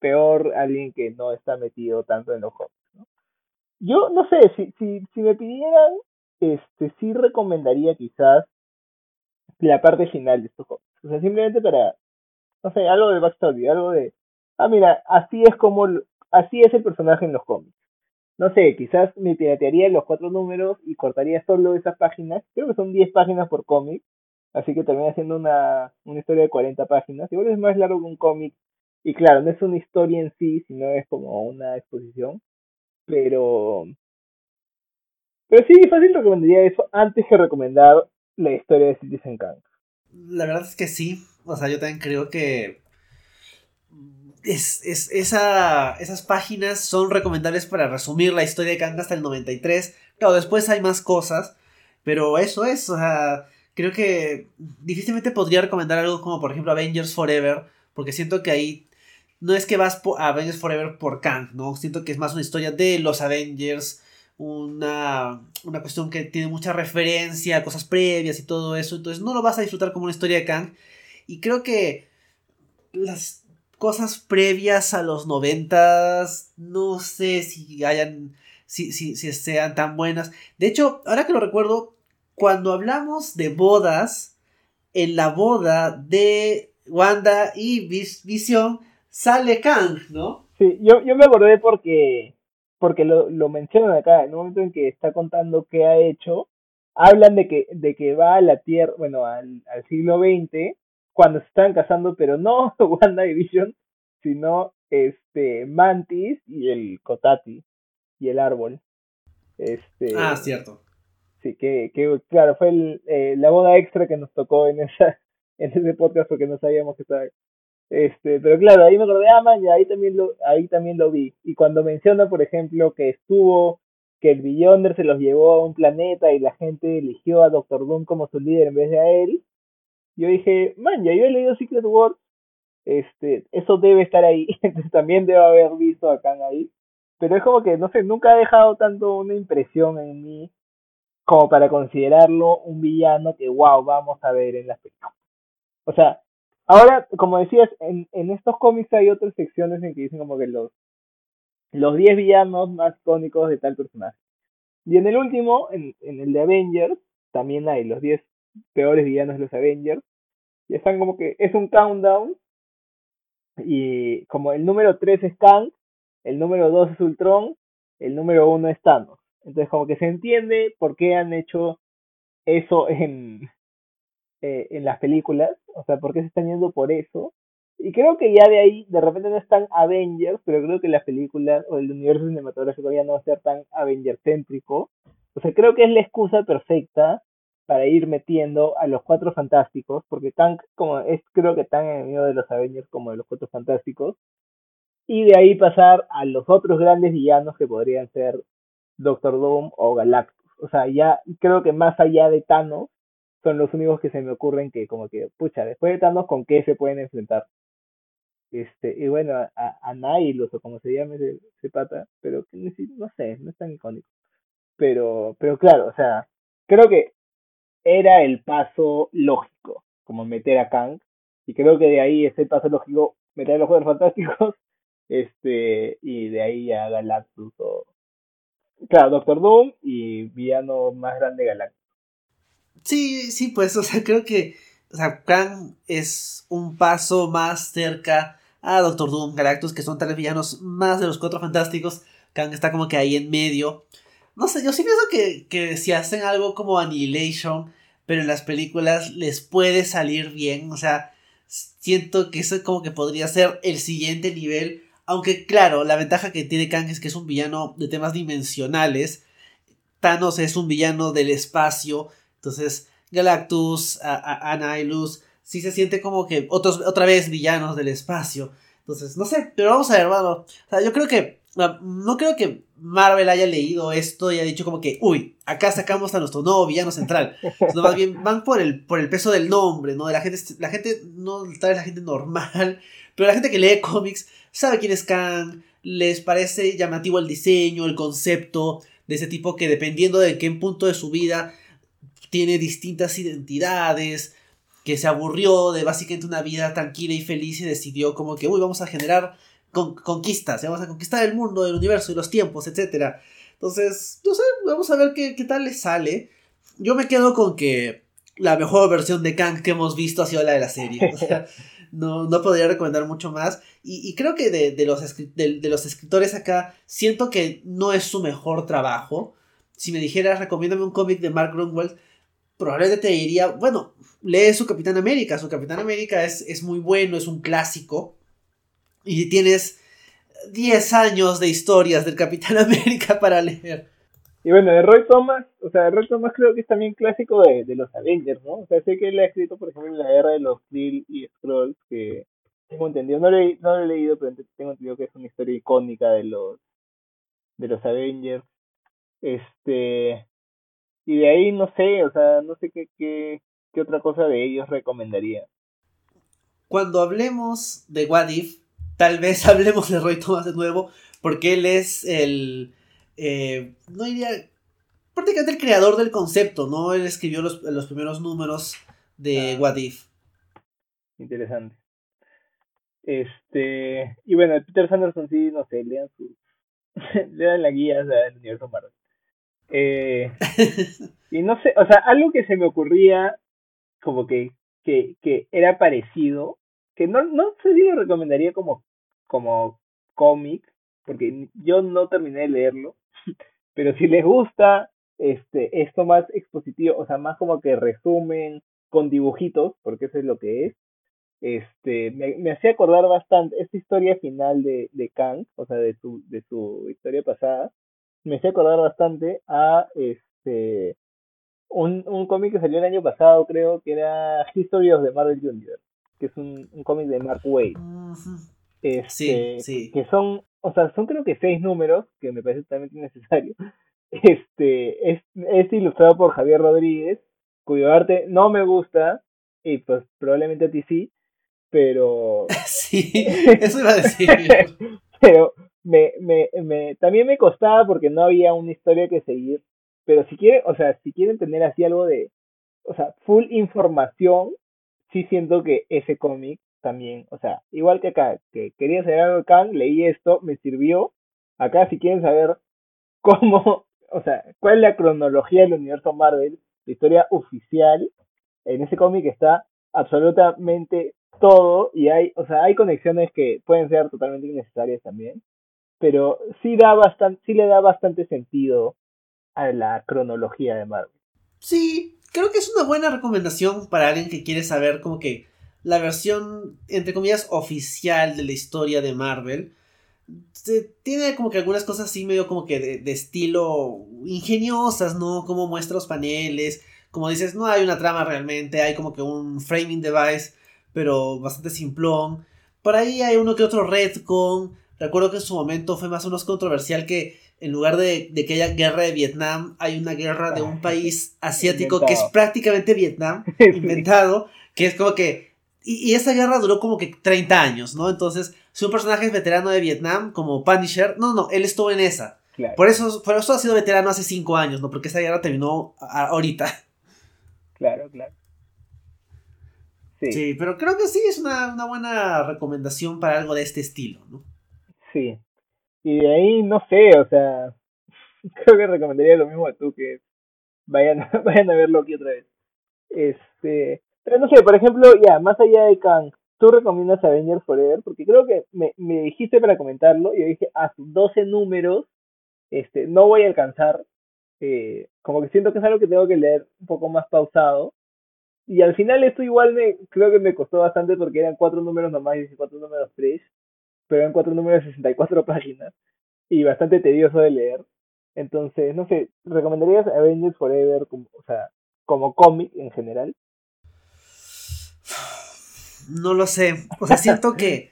peor alguien que no está metido tanto en los cómics. ¿no? Yo no sé, si, si, si me pidieran, este sí recomendaría quizás la parte final de estos cómics. O sea, simplemente para, no sé, algo de backstory, algo de, ah, mira, así es como, así es el personaje en los cómics. No sé, quizás me piratearía los cuatro números y cortaría solo esas páginas. Creo que son 10 páginas por cómic. Así que termina siendo una, una historia de 40 páginas. Igual es más largo que un cómic. Y claro, no es una historia en sí, sino es como una exposición. Pero. Pero sí, fácil recomendaría eso antes que recomendar la historia de Citizen Kang. La verdad es que sí. O sea, yo también creo que es, esa, esas páginas son recomendables para resumir la historia de Kang hasta el 93. Claro, después hay más cosas, pero eso es, o sea, creo que difícilmente podría recomendar algo como por ejemplo Avengers Forever, porque siento que ahí no es que vas a Avengers Forever por Kang, ¿no? Siento que es más una historia de los Avengers, una, una cuestión que tiene mucha referencia a cosas previas y todo eso, entonces no lo vas a disfrutar como una historia de Kang. Y creo que las cosas previas a los noventas, no sé si hayan, si, si, si sean tan buenas. De hecho, ahora que lo recuerdo, cuando hablamos de bodas, en la boda de Wanda y Vision sale Kang, ¿no? Sí, yo, yo me acordé porque, porque lo, lo mencionan acá, en un momento en que está contando qué ha hecho, hablan de que, de que va a la Tierra, bueno, al, al siglo XX cuando se estaban casando, pero no WandaVision, sino este Mantis y el Kotati y el árbol. Este, ah, cierto. Sí, que, que claro, fue el, eh, la boda extra que nos tocó en esa en ese podcast porque no sabíamos que estaba este, pero claro, ahí me acordé, ah, man, y ahí también lo, ahí también lo vi. Y cuando menciona, por ejemplo, que estuvo, que el Beyonder se los llevó a un planeta y la gente eligió a Doctor Doom como su líder en vez de a él, yo dije, man, ya yo he leído Secret Wars, este, eso debe estar ahí, entonces también debo haber visto a Kang ahí, pero es como que, no sé, nunca ha dejado tanto una impresión en mí como para considerarlo un villano que, wow, vamos a ver en las películas. O sea, ahora, como decías, en, en estos cómics hay otras secciones en que dicen como que los los 10 villanos más icónicos de tal personaje. Y en el último, en, en el de Avengers, también hay los 10 peores villanos de los Avengers. Y están como que es un countdown. Y como el número 3 es Kang, el número 2 es Ultron, el número 1 es Thanos. Entonces como que se entiende por qué han hecho eso en, eh, en las películas. O sea, por qué se están yendo por eso. Y creo que ya de ahí, de repente no están Avengers, pero creo que las películas o el universo cinematográfico ya no va a ser tan Avenger céntrico. O sea, creo que es la excusa perfecta para ir metiendo a los cuatro fantásticos, porque Kang como es creo que tan enemigo de los Avengers como de los cuatro fantásticos, y de ahí pasar a los otros grandes villanos que podrían ser Doctor Doom o Galactus. O sea, ya creo que más allá de Thanos, son los únicos que se me ocurren que como que, pucha, después de Thanos, ¿con qué se pueden enfrentar? Este, y bueno, a, a o como se llame ese, pata, pero no sé, no es tan icónico. Pero, pero claro, o sea, creo que era el paso lógico, como meter a Kang, y creo que de ahí es el paso lógico meter a los Juegos Fantásticos, este, y de ahí a Galactus o... Claro, Doctor Doom y villano más grande Galactus. Sí, sí, pues, o sea, creo que o sea, Kang es un paso más cerca a Doctor Doom, Galactus, que son tres villanos más de los cuatro fantásticos. Kang está como que ahí en medio. No sé, yo sí pienso que, que si hacen algo como Annihilation, pero en las películas les puede salir bien. O sea, siento que eso como que podría ser el siguiente nivel. Aunque claro, la ventaja que tiene Kang es que es un villano de temas dimensionales. Thanos es un villano del espacio. Entonces, Galactus, Anilus, sí se siente como que otros, otra vez villanos del espacio. Entonces, no sé, pero vamos a ver, hermano. O sea, yo creo que, no creo que Marvel haya leído esto y haya dicho como que, uy, acá sacamos a nuestro nuevo villano central. Más bien van por el, por el peso del nombre, ¿no? De la gente, la gente, no tal vez la gente normal, pero la gente que lee cómics sabe quién es Kang, les parece llamativo el diseño, el concepto de ese tipo que dependiendo de qué punto de su vida tiene distintas identidades, que se aburrió de básicamente una vida tranquila y feliz y decidió como que, uy, vamos a generar conquistas, vamos a conquistar el mundo, el universo y los tiempos, etc. Entonces, no sé, vamos a ver qué, tal le sale. Yo me quedo con que la mejor versión de Kang que hemos visto ha sido la de la serie. O sea, no, no podría recomendar mucho más. Y, creo que de, los de, los escritores acá, siento que no es su mejor trabajo. Si me dijeras, recomiéndame un cómic de Mark Grunwald, probablemente te diría, bueno, lee su Capitán América. Su Capitán América es, es muy bueno, es un clásico. Y tienes 10 años de historias del Capitán América para leer. Y bueno, de Roy Thomas, o sea, de Roy Thomas creo que es también clásico de, de los Avengers, ¿no? O sea, sé que él ha escrito, por ejemplo, en la guerra de los Kree y Scrolls, que tengo entendido, no, le, no lo he leído, pero tengo entendido que es una historia icónica de los de los Avengers. Este, y de ahí no sé, o sea, no sé qué, qué, qué otra cosa de ellos recomendaría. Cuando hablemos de What If, tal vez hablemos de Roy Thomas de nuevo, porque él es el, eh, no diría, prácticamente el creador del concepto, ¿no? Él escribió los, los primeros números de ah. What If. Interesante. Este, y bueno, Peter Sanderson sí, no sé, lean su, lean la guía del universo Marvel. Eh, y no sé, o sea, algo que se me ocurría como que, que, que era parecido, que no, no sé si lo recomendaría como, como cómic, porque yo no terminé de leerlo, pero si les gusta este esto más expositivo, o sea, más como que resumen con dibujitos, porque eso es lo que es, este, me, me hacía acordar bastante esta historia final de, de Kang, o sea, de su, de su historia pasada, me hacía acordar bastante a este un, un cómic que salió el año pasado, creo, que era History of the Marvel Universe, que es un, un cómic de Mark Wade. Este, sí, Que son, o sea, son creo que seis números, que me parece totalmente innecesario. Este, es, es ilustrado por Javier Rodríguez, cuyo arte no me gusta, y pues probablemente a ti sí, pero... sí, eso iba a decir. pero me, me, me, también me costaba porque no había una historia que seguir. Pero si quieren, o sea, si quieren tener así algo de, o sea, full información, sí siento que ese cómic también, o sea, igual que acá, que quería saber algo de Kang, leí esto, me sirvió. Acá si quieren saber cómo, o sea, cuál es la cronología del universo Marvel, la historia oficial, en ese cómic está absolutamente todo y hay, o sea, hay conexiones que pueden ser totalmente innecesarias también pero sí da bastante, sí le da bastante sentido a la cronología de Marvel. Sí, creo que es una buena recomendación para alguien que quiere saber como que la versión, entre comillas, oficial de la historia de Marvel. tiene como que algunas cosas así medio como que de, de, estilo ingeniosas, ¿no? Como muestra los paneles, como dices, no hay una trama realmente, hay como que un framing device, pero bastante simplón. Por ahí hay uno que otro retcon, Recuerdo que en su momento fue más o menos controversial que en lugar de, que haya guerra de Vietnam, hay una guerra de un país asiático que es prácticamente Vietnam, inventado, que es como que... Y, esa guerra duró como que 30 años, ¿no? Entonces, si un personaje es veterano de Vietnam, como Punisher, no, no, él estuvo en esa. Por, eso, por eso ha sido veterano hace 5 años, ¿no? Porque esa guerra terminó ahorita. Claro, claro. Sí. sí. pero creo que sí es una, una buena recomendación para algo de este estilo, ¿no? Sí, y de ahí, no sé, o sea, creo que recomendaría lo mismo a tú, que vayan, vayan a verlo aquí otra vez. Este, pero no sé, por ejemplo, ya, más allá de Kang, ¿tú recomiendas Avengers Forever? Porque creo que me, me dijiste para comentarlo y yo dije, a sus 12 números, este, no voy a alcanzar. Eh, como que siento que es algo que tengo que leer un poco más pausado. Y al final esto igual me, creo que me costó bastante porque eran cuatro números nomás y cuatro números tres pero en cuatro números de 64 páginas y bastante tedioso de leer. Entonces, no sé, ¿recomendarías Avengers Forever como, o sea, como cómic en general? No lo sé. O sea, siento que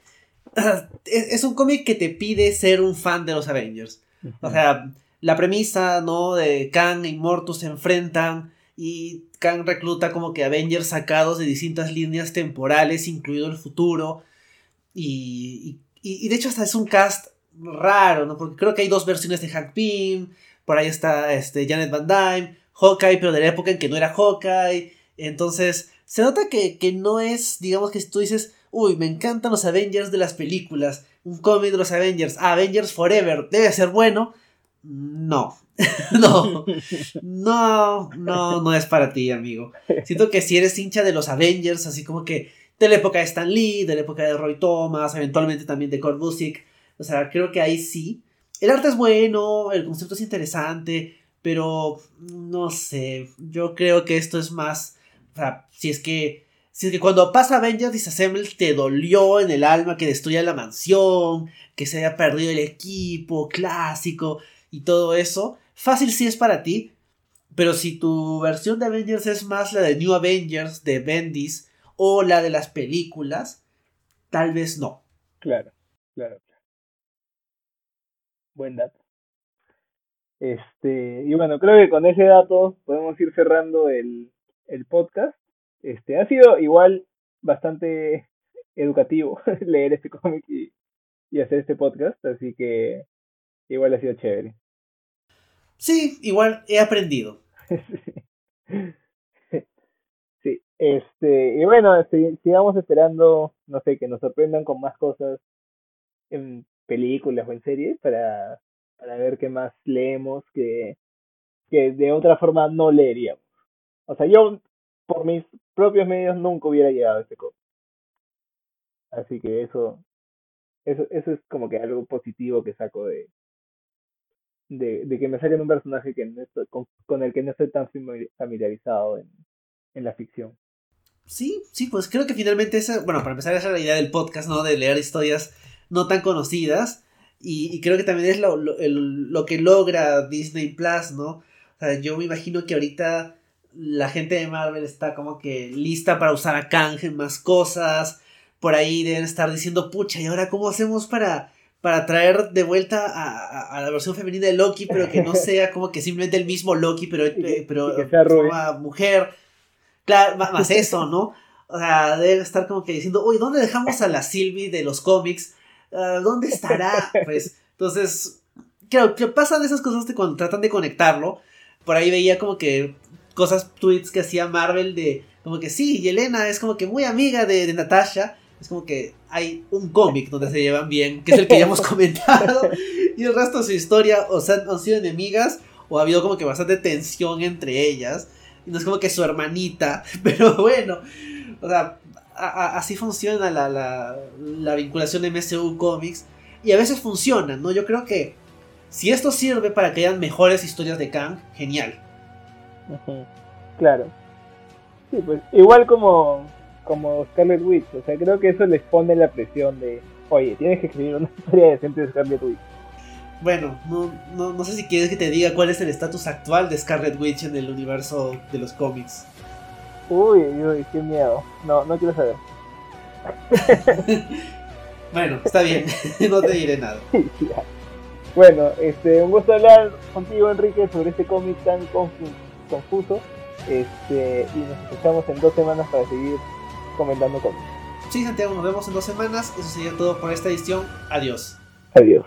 es un cómic que te pide ser un fan de los Avengers. O sea, la premisa, ¿no? De Kang y Mortus se enfrentan y Kang recluta como que Avengers sacados de distintas líneas temporales, incluido el futuro. Y, y, de hecho hasta es un cast raro, ¿no? Porque creo que hay dos versiones de Hank Pym, por ahí está este, Janet Van Dyne, Hawkeye, pero de la época en que no era Hawkeye. Entonces, se nota que, que no es, digamos que si tú dices, uy, me encantan los Avengers de las películas, un cómic de los Avengers, Avengers Forever, debe ser bueno. No, no, no, no, no es para ti, amigo. Siento que si eres hincha de los Avengers, así como que de la época de Stan Lee, de la época de Roy Thomas, eventualmente también de Kurt Busiek. O sea, creo que ahí sí. El arte es bueno, el concepto es interesante, pero no sé, yo creo que esto es más, o sea, si es que, si es que cuando pasa Avengers Disassemble te dolió en el alma que destruya la mansión, que se haya perdido el equipo clásico y todo eso, fácil sí es para ti, pero si tu versión de Avengers es más la de New Avengers de Bendis, o la de las películas, tal vez no. Claro, claro, claro. Buen dato. Este, y bueno, creo que con ese dato podemos ir cerrando el, el podcast. Este, ha sido igual bastante educativo leer este cómic y, y hacer este podcast, así que igual ha sido chévere. Sí, igual he aprendido. Este, y bueno, sigamos esperando, no sé, que nos sorprendan con más cosas en películas o en series para, para ver qué más leemos que, que de otra forma no leeríamos. O sea, yo por mis propios medios nunca hubiera llegado a este cómic. Así que eso, eso, eso es como que algo positivo que saco de, de, que me saquen un personaje que con, con, el que no estoy tan familiarizado en, en la ficción. Sí, sí, pues creo que finalmente esa, bueno, para empezar esa es la idea del podcast, ¿no? De leer historias no tan conocidas. Y, creo que también es lo, lo, que logra Disney Plus, ¿no? O sea, yo me imagino que ahorita la gente de Marvel está como que lista para usar a Kang en más cosas. Por ahí deben estar diciendo, pucha, ¿y ahora cómo hacemos para, para traer de vuelta a, a, la versión femenina de Loki, pero que no sea como que simplemente el mismo Loki, pero, pero mujer? Claro, más eso, ¿no? O sea, debe estar como que diciendo, uy, ¿dónde dejamos a la Sylvie de los cómics? Ah, ¿Dónde estará? Pues, entonces, claro, que pasan esas cosas cuando tratan de conectarlo. Por ahí veía como que cosas, tweets que hacía Marvel de, como que sí, y Elena es como que muy amiga de, de Natasha. Es como que hay un cómic donde se llevan bien, que es el que ya hemos comentado. Y el resto de su historia o sea, han sido enemigas o ha habido como que bastante tensión entre ellas no es como que su hermanita, pero bueno, o sea, así funciona la, la, vinculación de MCU Comics y a veces funciona, ¿no? Yo creo que si esto sirve para que hayan mejores historias de Kang, genial. Claro. Sí, pues igual como, como Scarlet Witch, o sea, creo que eso les pone la presión de, oye, tienes que escribir una historia decente de Scarlet Witch. Bueno, no, no, no sé si quieres que te diga cuál es el estatus actual de Scarlet Witch en el universo de los cómics. Uy, uy, qué miedo. No, no quiero saber. bueno, está bien, no te diré nada. Bueno, este, un gusto hablar contigo, Enrique, sobre este cómic tan confuso. Este, y nos escuchamos en dos semanas para seguir comentando cómics. Sí, Santiago, nos vemos en dos semanas. Eso sería todo por esta edición. Adiós. Adiós.